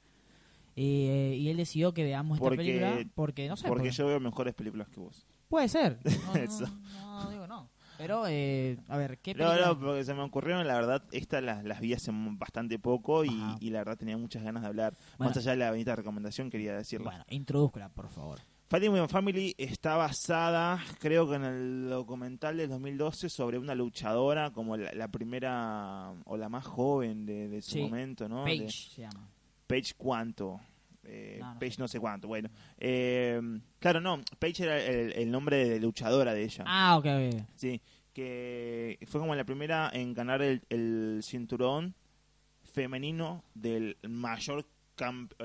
Eh, y él decidió que veamos esta Porque- película porque no sé. Porque porque- yo veo mejores películas que vos. Puede ser. No, no, Eso. no, no digo no. Pero, eh, a ver, ¿qué No, película? no, porque se me ocurrieron, la verdad, estas las, las vi hace bastante poco y, y la verdad tenía muchas ganas de hablar. Bueno. Más allá de la bonita recomendación, quería decirlo. Bueno, introdúzcala, por favor. My Family está basada, creo que en el documental del 2012, sobre una luchadora como la, la primera o la más joven de, de su Sí. momento, ¿no? Page De- se llama. Page cuánto. Eh, No, no Page sé. no sé cuánto, bueno. Eh, claro, no, Page era el, el nombre de luchadora de ella. Ah, ok, ok. Sí, que fue como la primera en ganar el, el cinturón femenino del mayor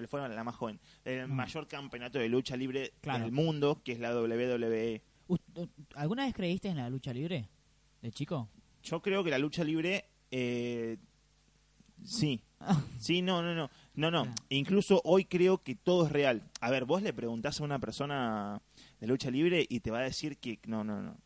fue la más joven, el Mm. mayor campeonato de lucha libre Claro. del mundo, que es la WWE. ¿Alguna vez creíste en la lucha libre? ¿De chico? Yo creo que la lucha libre, eh, sí, [LAUGHS] sí, no, no, no, no, no. Claro. Incluso hoy creo que todo es real. A ver, vos le preguntás a una persona de lucha libre y te va a decir que no, no, no.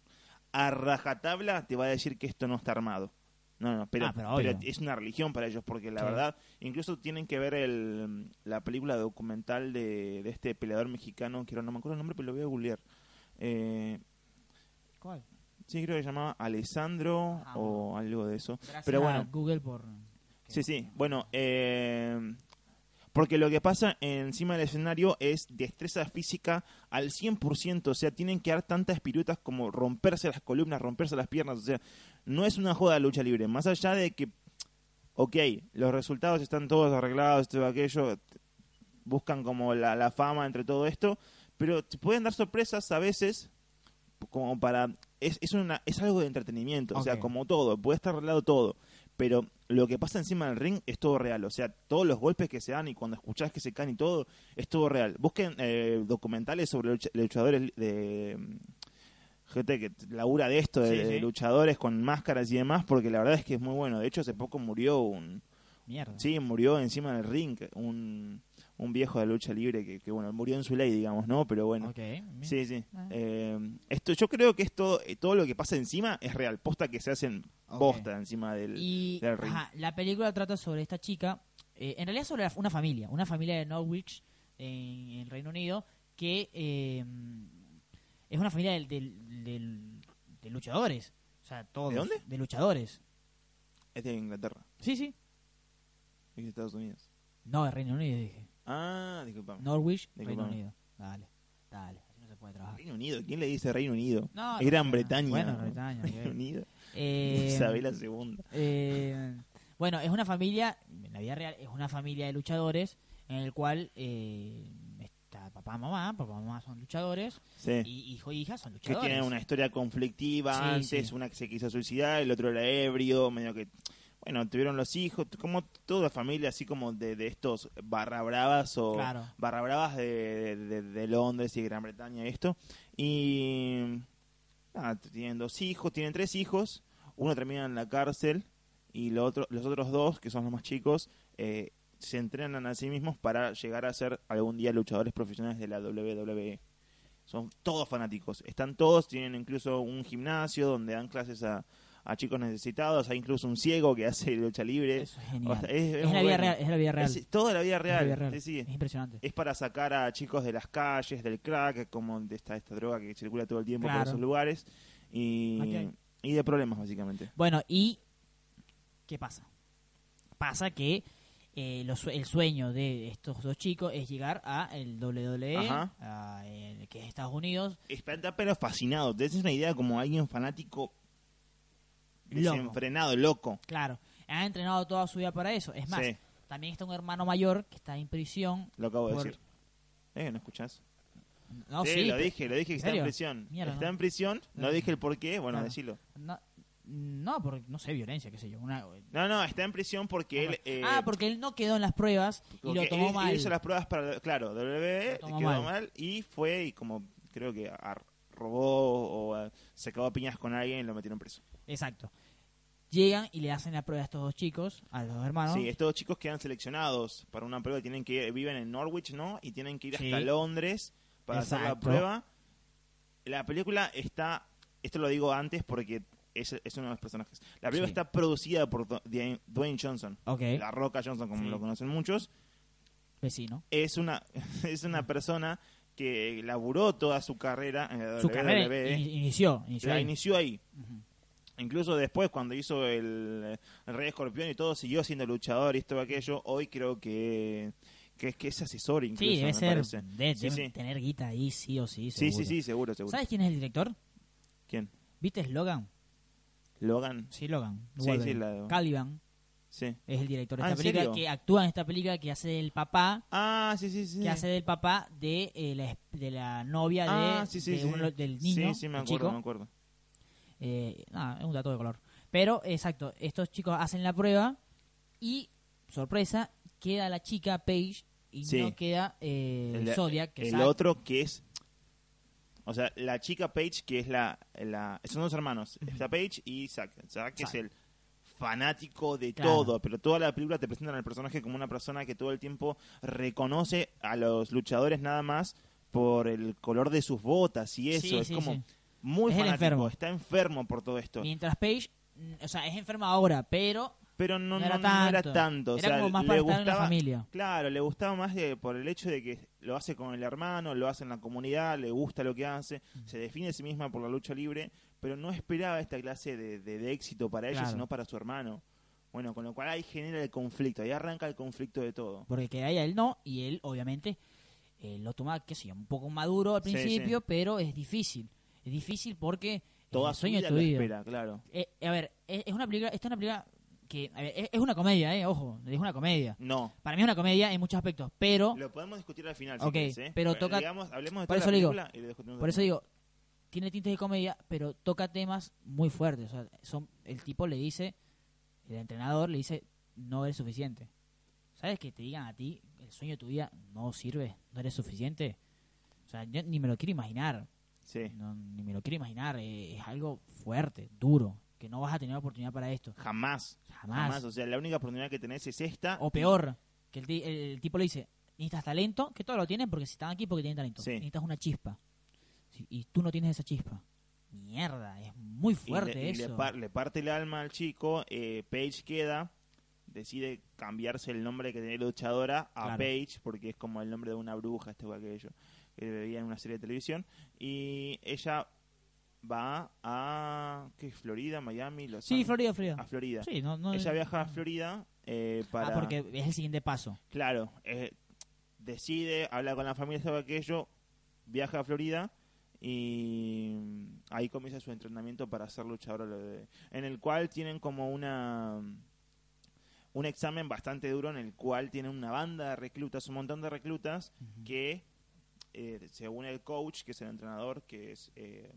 A rajatabla te va a decir que esto no está armado. No, no, pero, Ah, pero pero obvio. es una religión para ellos, porque la Sí. verdad, incluso tienen que ver el, la película documental de, de este peleador mexicano, que no me acuerdo el nombre, pero lo voy a googlear. Eh, ¿Cuál? sí, creo que se llamaba Alessandro Ah, o algo de eso. Gracias Pero a bueno, Google por... Sí, sí. Bueno, eh, porque lo que pasa encima del escenario es destreza física al 100%. O sea, tienen que dar tantas piruetas como romperse las columnas, romperse las piernas. O sea, no es una joda la lucha libre. Más allá de que, ok, los resultados están todos arreglados, todo aquello, buscan como la, la fama entre todo esto, pero te pueden dar sorpresas a veces como para es, es una es algo de entretenimiento o sea como todo puede estar arreglado todo pero lo que pasa encima del ring es todo real o sea todos los golpes que se dan y cuando escuchás que se caen y todo es todo real busquen eh, documentales sobre lucha- luchadores de mm, gente que labura de esto de, Sí, de sí. luchadores con máscaras y demás porque la verdad es que es muy bueno de hecho hace poco murió un Mierda. Sí, murió encima del ring, un, un viejo de lucha libre que, que, bueno, murió en su ley, digamos, ¿no? Pero bueno. Ok, bien. Sí, sí. Ah. Eh, esto, yo creo que esto, eh, todo lo que pasa encima es real, posta que se hacen Ok. bosta encima del... Y del ring. ajá, la película trata sobre esta chica, eh, en realidad sobre la- una familia, una familia de Norwich en, en Reino Unido, que eh, es una familia del- del- del- de luchadores. O sea, todos. ¿De dónde? De luchadores. Es de Inglaterra, Sí, sí. es de Estados Unidos. No, de Reino Unido, dije. Ah, disculpame. Norwich, Reino Disculpame. Unido. Dale, dale, así no se puede trabajar. Reino Unido, ¿quién le dice Reino Unido? No, es no Gran sé. Bretaña. Bueno, ¿no? Bretaña, [LAUGHS] Reino. Unido. Eh, [LAUGHS] Isabel la segunda. Eh, bueno, es una familia, en la vida real, es una familia de luchadores en el cual eh, está papá, mamá, papá, mamá son luchadores Sí. y hijo y hija son que luchadores. tienen una historia conflictiva Sí, antes, sí. una que se quiso suicidar, el otro era ebrio, medio que bueno, tuvieron los hijos, como toda familia así como de, de estos barra bravas o Claro. barra bravas de, de- de Londres y Gran Bretaña y esto. Y nada, tienen dos hijos, tienen tres hijos, uno termina en la cárcel y lo otro, los otros dos, que son los más chicos, eh, se entrenan a sí mismos para llegar a ser algún día luchadores profesionales de la WWE. Son todos fanáticos. Están todos, tienen incluso un gimnasio donde dan clases a, a chicos necesitados. Hay incluso un ciego que hace lucha libre. Eso es genial. O sea, es- es es, muy la vida real, es la vida real. Es toda la vida la real. vida real. Sí, sí. Es impresionante. Es para sacar a chicos de las calles, del crack, como de esta, esta droga que circula todo el tiempo Claro. por esos lugares. Y, y de problemas, básicamente. Bueno, y ¿qué pasa? Pasa que eh, los el sueño de estos dos chicos es llegar a el WWE, a, eh, que es Estados Unidos. Está pero fascinado. Te una idea como alguien fanático. Desenfrenado, loco. Claro, ha entrenado toda su vida para eso. Es más, Sí. también está un hermano mayor que está en prisión. Lo acabo de por- decir. ¿Eh? ¿No escuchás? No, sí, sí, lo dije, lo dije que está en prisión. Mierda, está no. en prisión, no dije el por qué, bueno, Claro. decilo. No, no, porque no sé, violencia, qué sé yo. Una, No, no, está en prisión porque él... eh, ah, porque él no quedó en las pruebas y lo tomó él mal. hizo las pruebas para, claro, WWE, quedó mal. mal. y fue y como creo que ar- robó o eh, se acabó a piñas con alguien y lo metieron preso. Exacto. Llegan y le hacen la prueba a estos dos chicos, a los dos hermanos. Sí, estos chicos quedan seleccionados para una prueba, tienen que ir- viven en Norwich, ¿no? Y tienen que ir Sí. hasta Londres para hacer la prueba. La película está, esto lo digo antes porque es, es uno de los personajes. La película Sí. está producida por Dwayne Johnson, Ok, La Roca Johnson, como Sí. lo conocen muchos. vecino. Es una, [LAUGHS] es una persona que laburó toda su carrera en la Su WWE. carrera in- inició. inició la ahí. inició ahí. Ujú. Incluso después, cuando hizo el, el Rey Escorpión y todo, siguió siendo luchador y esto y aquello. Hoy creo que, que es que es asesor incluso, Sí, debe me ser. parece. Debe, Sí, debe sí. tener guita ahí, sí o sí. Sí, seguro. sí, sí, seguro, seguro. ¿Sabes quién es el director? ¿Quién? ¿Viste Logan? Logan. Sí, Logan. Sí, Wolverine. sí, la- Caliban Sí. es el director de Ah, esta ¿en película serio? que actúa en esta película que hace del papá Ah, sí, sí, sí. que hace del papá de, eh, la, de la novia de, ah, sí, sí, de sí. uno- del niño, Sí, sí, me acuerdo, chico. me acuerdo. Eh, nada, es un dato de color. Pero, exacto, estos chicos hacen la prueba y, sorpresa, queda la chica Paige y no queda eh, El- Zodiac, que el otro que es o sea la chica Paige que es la, la son dos hermanos está Paige y Zack Zack es el fanático de Claro. todo pero toda la película te presentan al personaje como una persona que todo el tiempo reconoce a los luchadores nada más por el color de sus botas y eso Sí, es sí, como sí. muy Es fanático enfermo. está enfermo por todo esto Mientras Paige, mm, o sea, es enferma ahora, pero pero no, no era no- no era tanto. tanto. o Era sea, como más le para estar en la gustaba, familia. Claro, le gustaba más de- por el hecho de que lo hace con el hermano, lo hace en la comunidad, le gusta lo que hace, se define a sí misma por la lucha libre, pero no esperaba esta clase de, de- de éxito para ella, Claro. sino para su hermano. Bueno, con lo cual ahí genera el conflicto, ahí arranca el conflicto de todo. porque que a ella él no, y él obviamente eh, lo toma, qué sé yo, un poco maduro al Sí, principio, pero es difícil. Es difícil porque Toda el su sueño vida de tu lo vida. espera, claro. Eh, a ver, es, es una película, esta es una película que, a ver, es, es una comedia, eh, ojo, es una comedia. No, Para mí es una comedia en muchos aspectos, pero lo podemos discutir al final. Ok, si querés, ¿eh? pero toca- digamos, hablemos de por toda eso la digo, película y lo discutimos por eso digo, tiene tintes de comedia, pero toca temas muy fuertes. O sea, son, el tipo le dice, el entrenador le dice, no eres suficiente. ¿Sabes que te digan a ti, el sueño de tu vida no sirve, no eres suficiente? O sea, yo ni me lo quiero imaginar. Sí, No, ni me lo quiero imaginar. eh, es algo fuerte, duro, que no vas a tener oportunidad para esto. jamás, Jamás. jamás. O sea, la única oportunidad que tenés es esta. O peor, que el, el- el tipo le dice, necesitas talento, que todos lo tienen porque si están aquí porque tienen talento. Sí. Necesitas una chispa. Y tú no tienes esa chispa. Mierda, es muy y fuerte y le eso. par- le parte el alma al chico, eh, Paige queda, decide cambiarse el nombre que tenía luchadora a Claro. Paige, porque es como el nombre de una bruja, este o aquello, que veía en una serie de televisión, y ella va a, ¿qué es? Florida, Miami, Los Sí? Florida, Florida. a Florida. Sí, no, no, Ella viaja a Florida eh, para... Ah, porque es el siguiente paso. Claro, eh, decide, habla con la familia, todo aquello, viaja a Florida y ahí comienza su entrenamiento para ser luchadora, lo de- en el cual tienen como una un examen bastante duro en el cual tienen una banda de reclutas, un montón de reclutas que eh, según el coach, que es el entrenador, que es eh,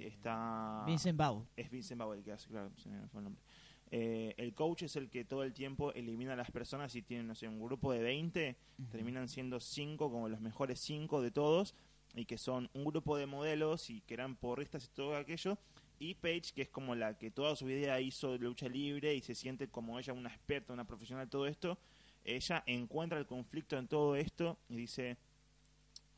está Vincent Bau. es Vincent Bauer el que hace, claro, se me fue el nombre. Eh, el coach es el que todo el tiempo elimina a las personas y tienen, no sé, un grupo de 20, terminan siendo 5 como los mejores 5 de todos y que son un grupo de modelos y que eran porristas y todo aquello y Paige que es como la que toda su vida hizo lucha libre y se siente como ella una experta, una profesional en todo esto, ella encuentra el conflicto en todo esto y dice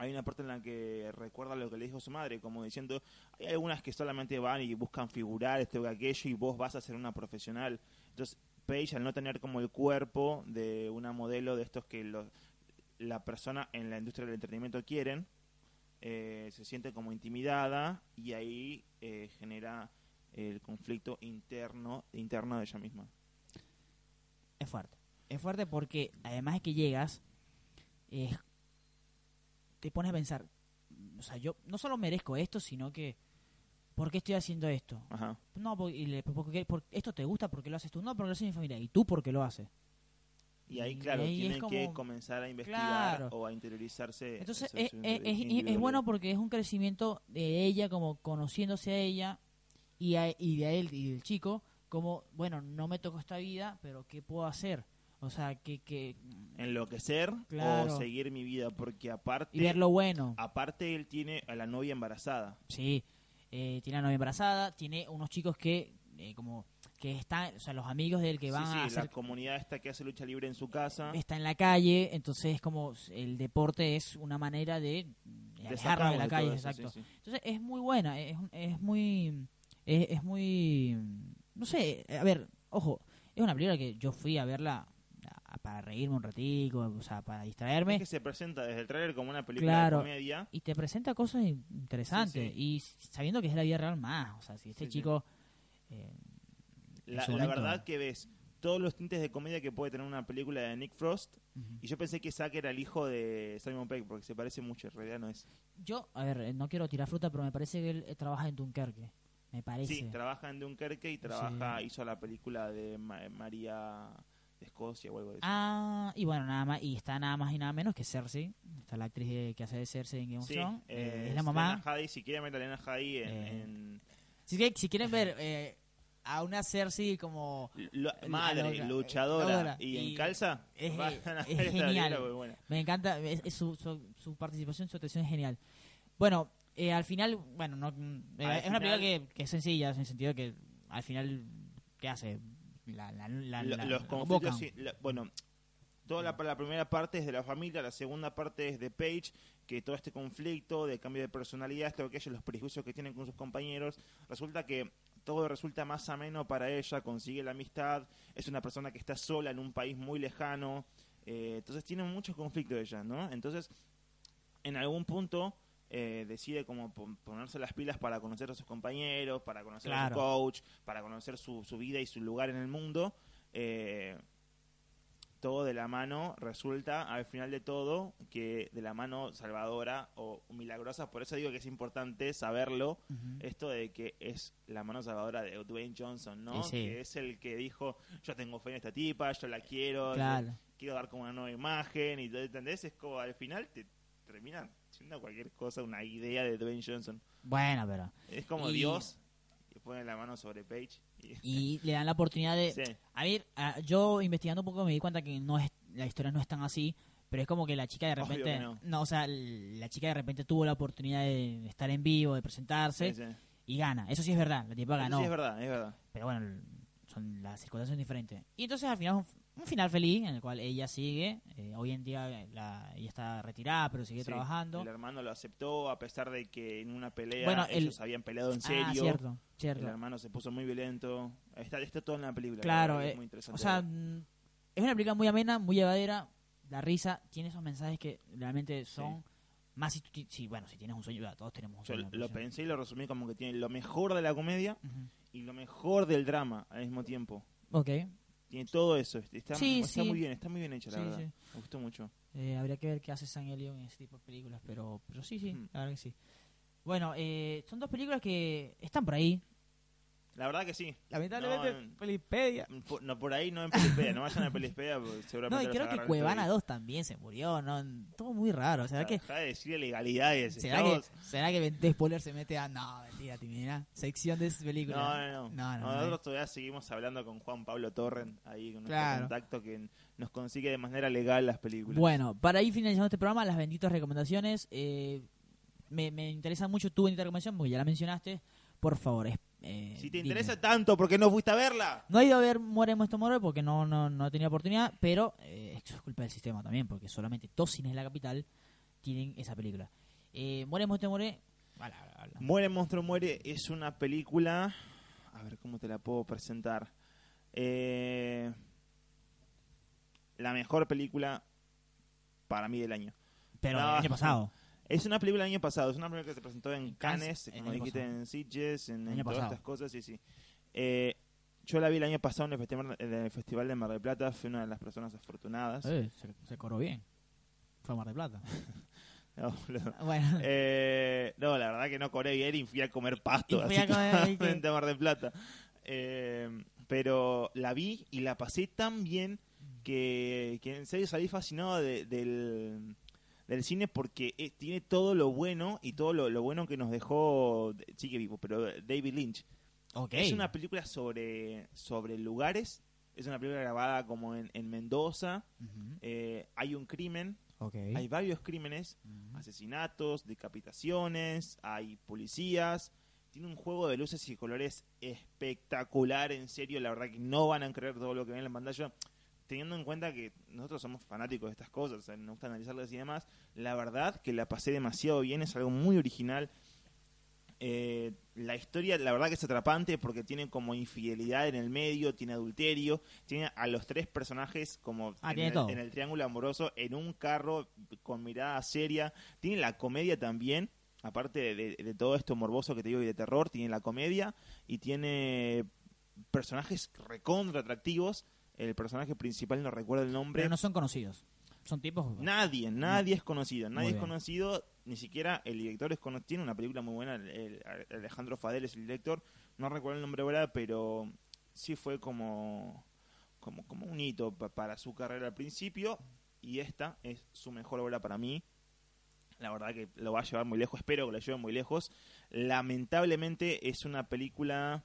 hay una parte en la que recuerda lo que le dijo su madre, como diciendo, hay algunas que solamente van y buscan figurar esto o aquello y vos vas a ser una profesional. Entonces, Paige, al no tener como el cuerpo de una modelo de estos que los, la persona en la industria del entretenimiento quieren, eh, se siente como intimidada y ahí eh, genera el conflicto interno interno de ella misma. Es fuerte. Es fuerte porque además de que llegas, eh, te pones a pensar, o sea, yo no solo merezco esto, sino que, ¿por qué estoy haciendo esto? Ajá. No, porque, y le- porque- porque esto te gusta, porque lo haces tú. No, porque lo hace mi familia. ¿Y tú por qué lo haces? Y ahí, Y claro, ahí es tienen que como- comenzar a investigar Claro. o a interiorizarse. Entonces es, su es- es- es bueno porque es un crecimiento de ella como conociéndose a ella y, a- y de él y del chico como, bueno, no me tocó esta vida, pero ¿qué puedo hacer? O sea, que, que enloquecer Claro. o seguir mi vida porque aparte y ver lo bueno. aparte él tiene a la novia embarazada Sí, eh, tiene una novia embarazada, tiene unos chicos que eh, como que están, o sea, los amigos del que van sí, a la hacer comunidad esta que hace lucha libre en su casa está en la calle, entonces es como el deporte es una manera de, de de alejarnos de la calle, eso, exacto. sí. Entonces es muy buena, es, es muy es, es muy no sé, a ver, ojo, es una película que yo fui a verla a- para reírme un ratico, o sea, para distraerme es que se presenta desde el trailer como una película Claro. de comedia y te presenta cosas interesantes y sabiendo que es la vida real más, o sea, si este chico eh, la, verdad que ves todos los tintes de comedia que puede tener una película de Nick Frost y yo pensé que Zack era el hijo de Simon Pegg porque se parece mucho en realidad no es Yo, a ver, eh, no quiero tirar fruta, pero me parece que él eh, trabaja en Dunkerque. Me parece. sí trabaja en Dunkerque y trabaja Sí. hizo la película de Ma- María de Escocia o algo de eso Ah, y bueno, nada más, y está nada más y nada menos que Cersei. Está la actriz de- que hace de Cersei en Game of Sí, Thrones. eh, es la mamá. Lena si quieren ver a Lena Headey en, Eh, en- Si, que- si quieren ver eh, a una Cersei como Lo- madre, luchadora. luchadora. ¿Y, Y en calza? es, es genial. Me encanta, es- es su, su, su participación, su actuación es genial. Bueno, eh, al final, bueno, no, eh, es una película que, que es sencilla, en el sentido que al final, ¿qué hace? La, la, la, Lo- la- los conflictos, bueno, toda la, la primera parte es de la familia, la segunda parte es de Paige, que todo este conflicto de cambio de personalidad, esto aquello, los prejuicios que tienen con sus compañeros, resulta que todo resulta más ameno para ella, consigue la amistad, es una persona que está sola en un país muy lejano, eh, entonces tiene muchos conflictos ella, ¿no? Entonces, en algún punto eh, decide como pon- ponerse las pilas para conocer a sus compañeros, para conocer a Claro. su coach, para conocer su, su vida y su lugar en el mundo. eh, todo de la mano resulta al final de todo que de la mano salvadora o milagrosa por eso digo que es importante saberlo esto de que es la mano salvadora de Dwayne Johnson no sí. que es el que dijo yo tengo fe en esta tipa yo la quiero Claro. yo quiero dar como una nueva imagen y todo ¿entendés? es como al final te termina siendo cualquier cosa una idea de Dwayne Johnson Bueno, pero... es como Y- Dios y pone la mano sobre Page y, le dan la oportunidad de... Sí. A ver, a- yo investigando un poco me di cuenta que no es la historia no es tan así, pero es como que la chica de repente... no. o sea, la chica de repente tuvo la oportunidad de estar en vivo, de presentarse Sí, sí. y gana. Eso sí es verdad, la tipa Eso ganó. sí es verdad es verdad Pero bueno, son las circunstancias son diferentes. Y entonces al final un, final feliz en el cual ella sigue. eh, hoy en día la, ella está retirada, pero sigue Sí, trabajando. El hermano lo aceptó a pesar de que en una pelea Bueno, el- ellos habían peleado en serio. Ah, cierto, cierto. El hermano se puso muy violento. Está, está todo en la película. Claro, que eh, es muy interesante. o sea, mm, es una película muy amena, muy llevadera. La risa tiene esos mensajes que realmente son más si, tú si, bueno, si tienes un sueño, todos tenemos un yo sueño. lo pensé y lo resumí como que tiene lo mejor de la comedia y lo mejor del drama al mismo tiempo. Ok, Tiene todo eso. Está, Sí, está sí. muy bien, está muy bien hecha, la Sí, verdad. Me gustó mucho. eh, habría que ver qué hace San Elio en ese tipo de películas, pero, pero sí, sí, Ujú. la verdad que sí. Bueno, eh, son dos películas que están por ahí. La verdad que sí. Lamentablemente, No, Felipedia. Por, no, por ahí no en Pelispedia, no vayan a Pelispedia [LAUGHS] porque seguramente No, y creo que Cuevana este 2 también se murió, ¿no? Todo muy raro. ¿Será que, Deja de decir ilegalidades. será que, será que de spoiler se mete a. No, mentira, Timina. Sección de películas. No, no, no. No, no, no. Nosotros todavía seguimos hablando con Juan Pablo Torren, ahí con nuestro Claro. contacto que nos consigue de manera legal las películas. Bueno, para ir finalizando este programa, las benditas recomendaciones. eh, me, me interesa mucho tu bendita recomendación, porque ya la mencionaste. Por favor, eh, si te interesa tanto, ¿por qué no fuiste a verla? No he ido a ver Muere Muerto Muere porque no, no, no he tenido oportunidad, pero eh, esto es culpa del sistema también, porque solamente dos cines de la capital tienen esa película. Eh, Muere Muerto Muere. Muere Monstruo Muere es una película. A ver cómo te la puedo presentar. Eh, la mejor película para mí del año. Pero No. el año pasado. Es una película del año pasado, es una película que se presentó en En Cannes, el como dijiste, en Sitges, en, en todas pasado. estas cosas, sí, sí. Eh, yo la vi el año pasado en el festival, en el festival de Mar del Plata, fui una de las personas afortunadas. Eh, se, se coró bien. Fue a Mar de Plata. [LAUGHS] No, boludo. bueno. Eh, no, la verdad que no cobré bien y fui a comer pasto, fui a así comer, [LAUGHS] Mar del Plata. Eh, pero la vi y la pasé tan bien que, que en serio salí fascinado de- del, del cine porque eh, tiene todo lo bueno y todo lo, lo bueno que nos dejó, sí que vivo, pero David Lynch. Es una película sobre, sobre lugares, es una película grabada como en, en Mendoza, eh, hay un crimen, hay varios crímenes, asesinatos, decapitaciones, hay policías. Tiene un juego de luces y colores espectacular, en serio. La verdad que no van a creer todo lo que ven en la pantalla. Teniendo en cuenta que nosotros somos fanáticos de estas cosas, o sea, nos gusta analizarlas y demás. La verdad que la pasé demasiado bien, es algo muy original. Eh, la historia, la verdad que es atrapante porque tiene como infidelidad en el medio, tiene adulterio, tiene a los tres personajes como Ah, el, en el triángulo amoroso en un carro con mirada seria, tiene la comedia también, aparte de, de- de todo esto morboso que te digo y de terror, tiene la comedia y tiene personajes recontra atractivos. El personaje principal no recuerdo el nombre. Pero no son conocidos. Son tipos. Nadie, nadie es conocido, Muy nadie es bien. conocido, ni siquiera el director es conocido. Tiene una película muy buena, el- el- Alejandro Fadel es el director, no recuerdo el nombre ahora, pero sí fue como, como, como un hito pa- para su carrera al principio, y esta es su mejor obra para mí. La verdad que lo va a llevar muy lejos, espero que lo lleve muy lejos. Lamentablemente es una película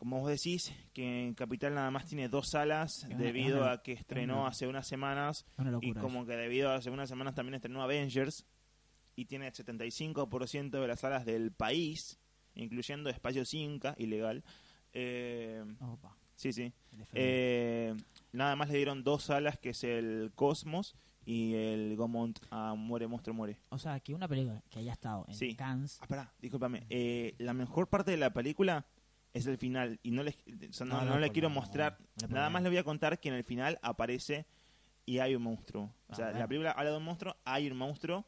como vos decís, que en Capital nada más tiene dos salas una- debido una- a que estrenó una- hace unas semanas y como que debido a hace unas semanas también estrenó Avengers y tiene el 75% de las salas del país, incluyendo Espacios Inca, ilegal. Eh. Opa, sí, sí. Eh, nada más le dieron dos salas, que es el Cosmos y el Gomont a Muere, Monstruo, Muere. o sea, que una película que haya estado en sí. Cannes... Ah, pará, discúlpame. Eh, la mejor parte de la película es el final. Y no les o sea, no, No, le quiero mostrar. nada más le voy a contar que en el final aparece y hay un monstruo. O sea la película habla de un monstruo hay un monstruo.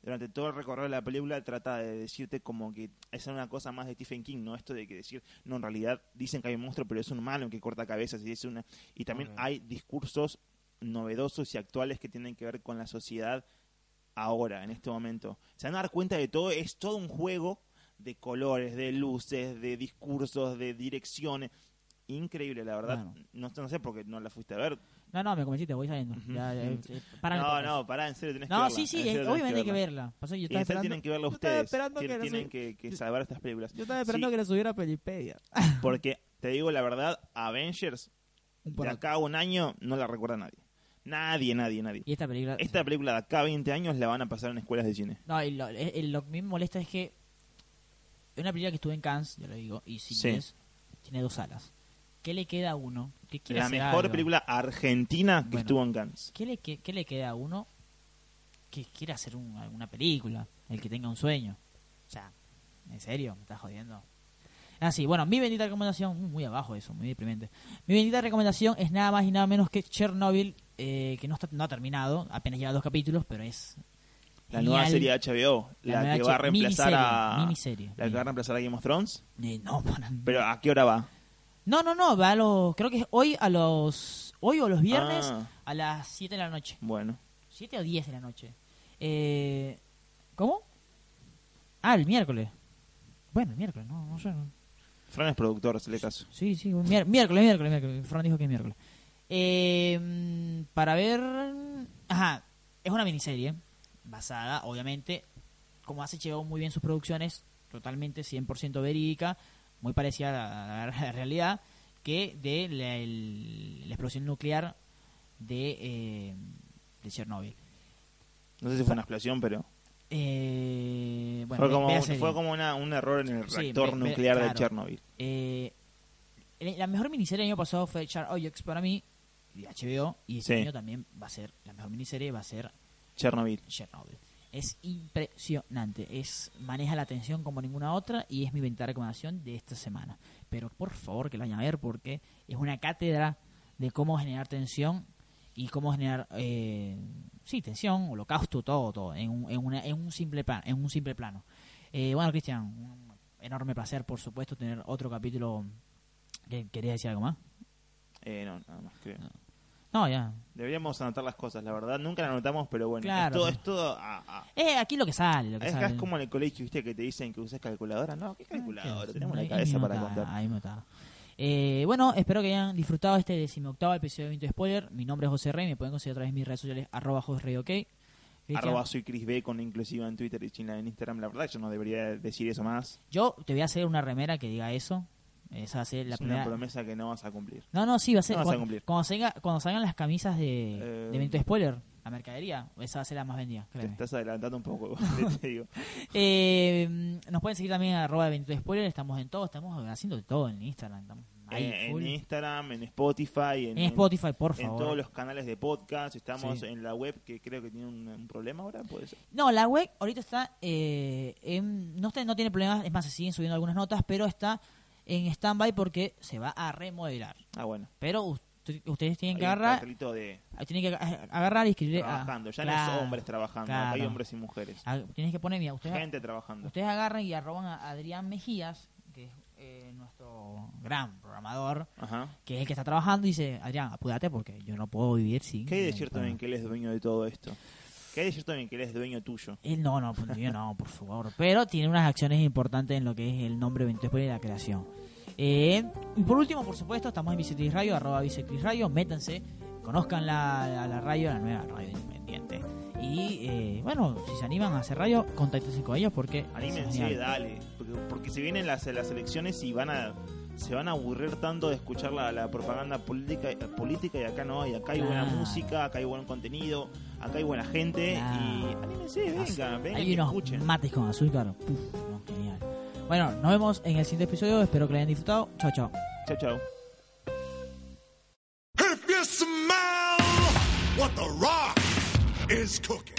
Durante todo el recorrido de la película trata de decirte como que es una cosa más de Stephen King no esto de que decir no en realidad dicen que hay un monstruo pero es un humano que corta cabezas y es una y también hay discursos novedosos y actuales que tienen que ver con la sociedad ahora, en este momento. Se van a dar cuenta de todo, es todo un juego de colores, de luces, de discursos, de direcciones. Increíble, la verdad. Bueno. No, no sé por qué no la fuiste a ver. No, no, me convenciste, voy saliendo. Ya, eh, [LAUGHS] eh, no, no, pará, en serio tenés que No, verla. sí, sí, serio eh, obviamente hay que verla. Pasó, yo Y estaba esperando, tienen que verla ustedes. que tienen que, que saber estas películas. Yo estaba esperando Sí. que la subiera a Pelipedia. [LAUGHS] Porque, te digo la verdad, Avengers, de acá a un año, no la recuerda nadie. Nadie, nadie, nadie. Y esta película... Esta película de acá a 20 años la van a pasar en escuelas de cine. No, y lo, eh, lo que me molesta es que es una película que estuvo en Cannes, ya lo digo, y si Sí. ves, tiene dos salas. ¿Qué le queda a uno? ¿Qué quiere La mejor algo? película argentina que Bueno. estuvo en Cannes. ¿Qué le, qué, qué le queda a uno que quiera hacer un- alguna película? El que tenga un sueño. O sea, ¿en serio? ¿Me estás jodiendo? Ah, sí, bueno, mi bendita recomendación, uh, muy abajo eso, muy deprimente. Mi bendita recomendación es nada más y nada menos que Chernobyl, eh, que no, está, no ha terminado, apenas lleva dos capítulos, pero es... La nueva serie de HBO, la, que va a reemplazar miniserie, a miniserie. la que va a reemplazar a Game of Thrones. Eh, no, para- Pero ¿a qué hora va? no, no, no, va a los, creo que es hoy a los, hoy o los viernes Ah, a las 7 de la noche. bueno. 7 o 10 de la noche. Eh, ¿Cómo? Ah, el miércoles. Bueno, el miércoles, no, no sé. no. Fran es productor, hazle caso. Sí, sí, miércoles, miércoles, miércoles. Fran dijo que es miércoles. Eh, mm, para ver... Ajá, es una miniserie basada, obviamente, como hace HBO muy bien sus producciones, totalmente 100% verídica, muy parecida a la, realidad, que de la, el- la explosión nuclear de, eh, de Chernobyl. No sé si fue una explosión, pero Eh, bueno, fue como, fue una, un error en el Sí, reactor ve- ve- nuclear de. Chernobyl. Eh, la mejor miniserie del año pasado fue Char Objects para mí, de HBO, y este Sí. año también va a ser, la mejor miniserie va a ser Chernobyl. Chernobyl. Es impresionante, es maneja la atención como ninguna otra y es mi venta recomendación de esta semana. Pero por favor que la vayan a ver porque es una cátedra de cómo generar tensión y cómo generar eh, sí tensión, holocausto, todo, todo en un, en una- en un simple plan, en un simple plano. Eh, bueno, Cristian, un enorme placer, por supuesto, tener otro capítulo. ¿Qué- ¿Querías decir algo más? Eh, no, nada más, creo. No, ya. Deberíamos anotar las cosas, la verdad. Nunca las anotamos, pero bueno. Claro. Es todo, es todo a- a- Eh, aquí lo que sale, lo que es, sale. como en el colegio, ¿viste? Que te dicen que usas calculadora. No, ¿qué calculadora? Ah, Tenemos la cabeza para contar. ahí mismo está. Eh, bueno, espero que hayan disfrutado este decimoctavo episodio de Vinto Spoiler. Mi nombre es José Rey, me pueden conseguir a través de mis redes sociales, arroba José Rey, ok. Cristian, Arroba soy Chris B con inclusiva en Twitter y China en Instagram. La verdad, yo no debería decir eso más. Yo te voy a hacer una remera que diga eso. Esa va a ser la es primera. una promesa que no vas a cumplir. No, no, sí, va a ser. No vas a cuando, cumplir. cuando salga- cuando salgan las camisas de, Eh, de Spoiler, la mercadería, esa va a ser la más vendida. Te créeme. estás adelantando un poco, [LAUGHS] [LAUGHS] te digo. Eh, nos pueden seguir también en arroba Spoiler, estamos en todo, estamos haciendo de todo en Instagram. Estamos ahí full. en Instagram, en Spotify, en, En Spotify, por en favor. todos los canales de podcast. Estamos Sí. en la web que creo que tiene un, un problema ahora, puede ser. No, la web ahorita está, eh, en- no, está- no tiene problemas, es más, se siguen subiendo algunas notas, pero está en stand-by porque se va a remodelar. Ah, bueno. Pero usted- ustedes tienen que agarrar, de tienen que ag- agarrar y escribir. ah, trabajando. Ya no claro, es hombres trabajando, hay hombres y mujeres. Ah, Tienes que poner, mira, ustedes, Gente trabajando. ustedes agarran y arroban a Adrián Mejías, que es eh, nuestro gran programador, Ajá. que es el que está trabajando, y dice, Adrián, apúrate porque yo no puedo vivir sin... ¿Qué hay de sin cierto programa". en que él es dueño de todo esto? ¿Qué hay cierto en que él es dueño tuyo? Él no, no, pues, yo no, por favor. Pero tiene unas acciones importantes en lo que es el nombre 23 y la creación. Eh, y por último, por supuesto, estamos en Biciclis Radio, arroba Biciclis Radio. Métanse, conozcan la, la, la radio, la nueva radio independiente. Y eh, bueno, si se animan a hacer radio, contáctense con ellos porque. Anímense, dale. Porque, porque se vienen las, las elecciones y van a se van a aburrir tanto de escuchar la, la propaganda política, política y acá no hay, acá hay buena música, acá hay buen contenido, acá hay buena gente Claro. y anímense, vengan, vengan Hay y unos escuchen. mates con azúcar. Puf, no, genial. Bueno, nos vemos en el siguiente episodio. Espero que lo hayan disfrutado. Chao, chao. Chao, chao. If you smell what the rock is cooking.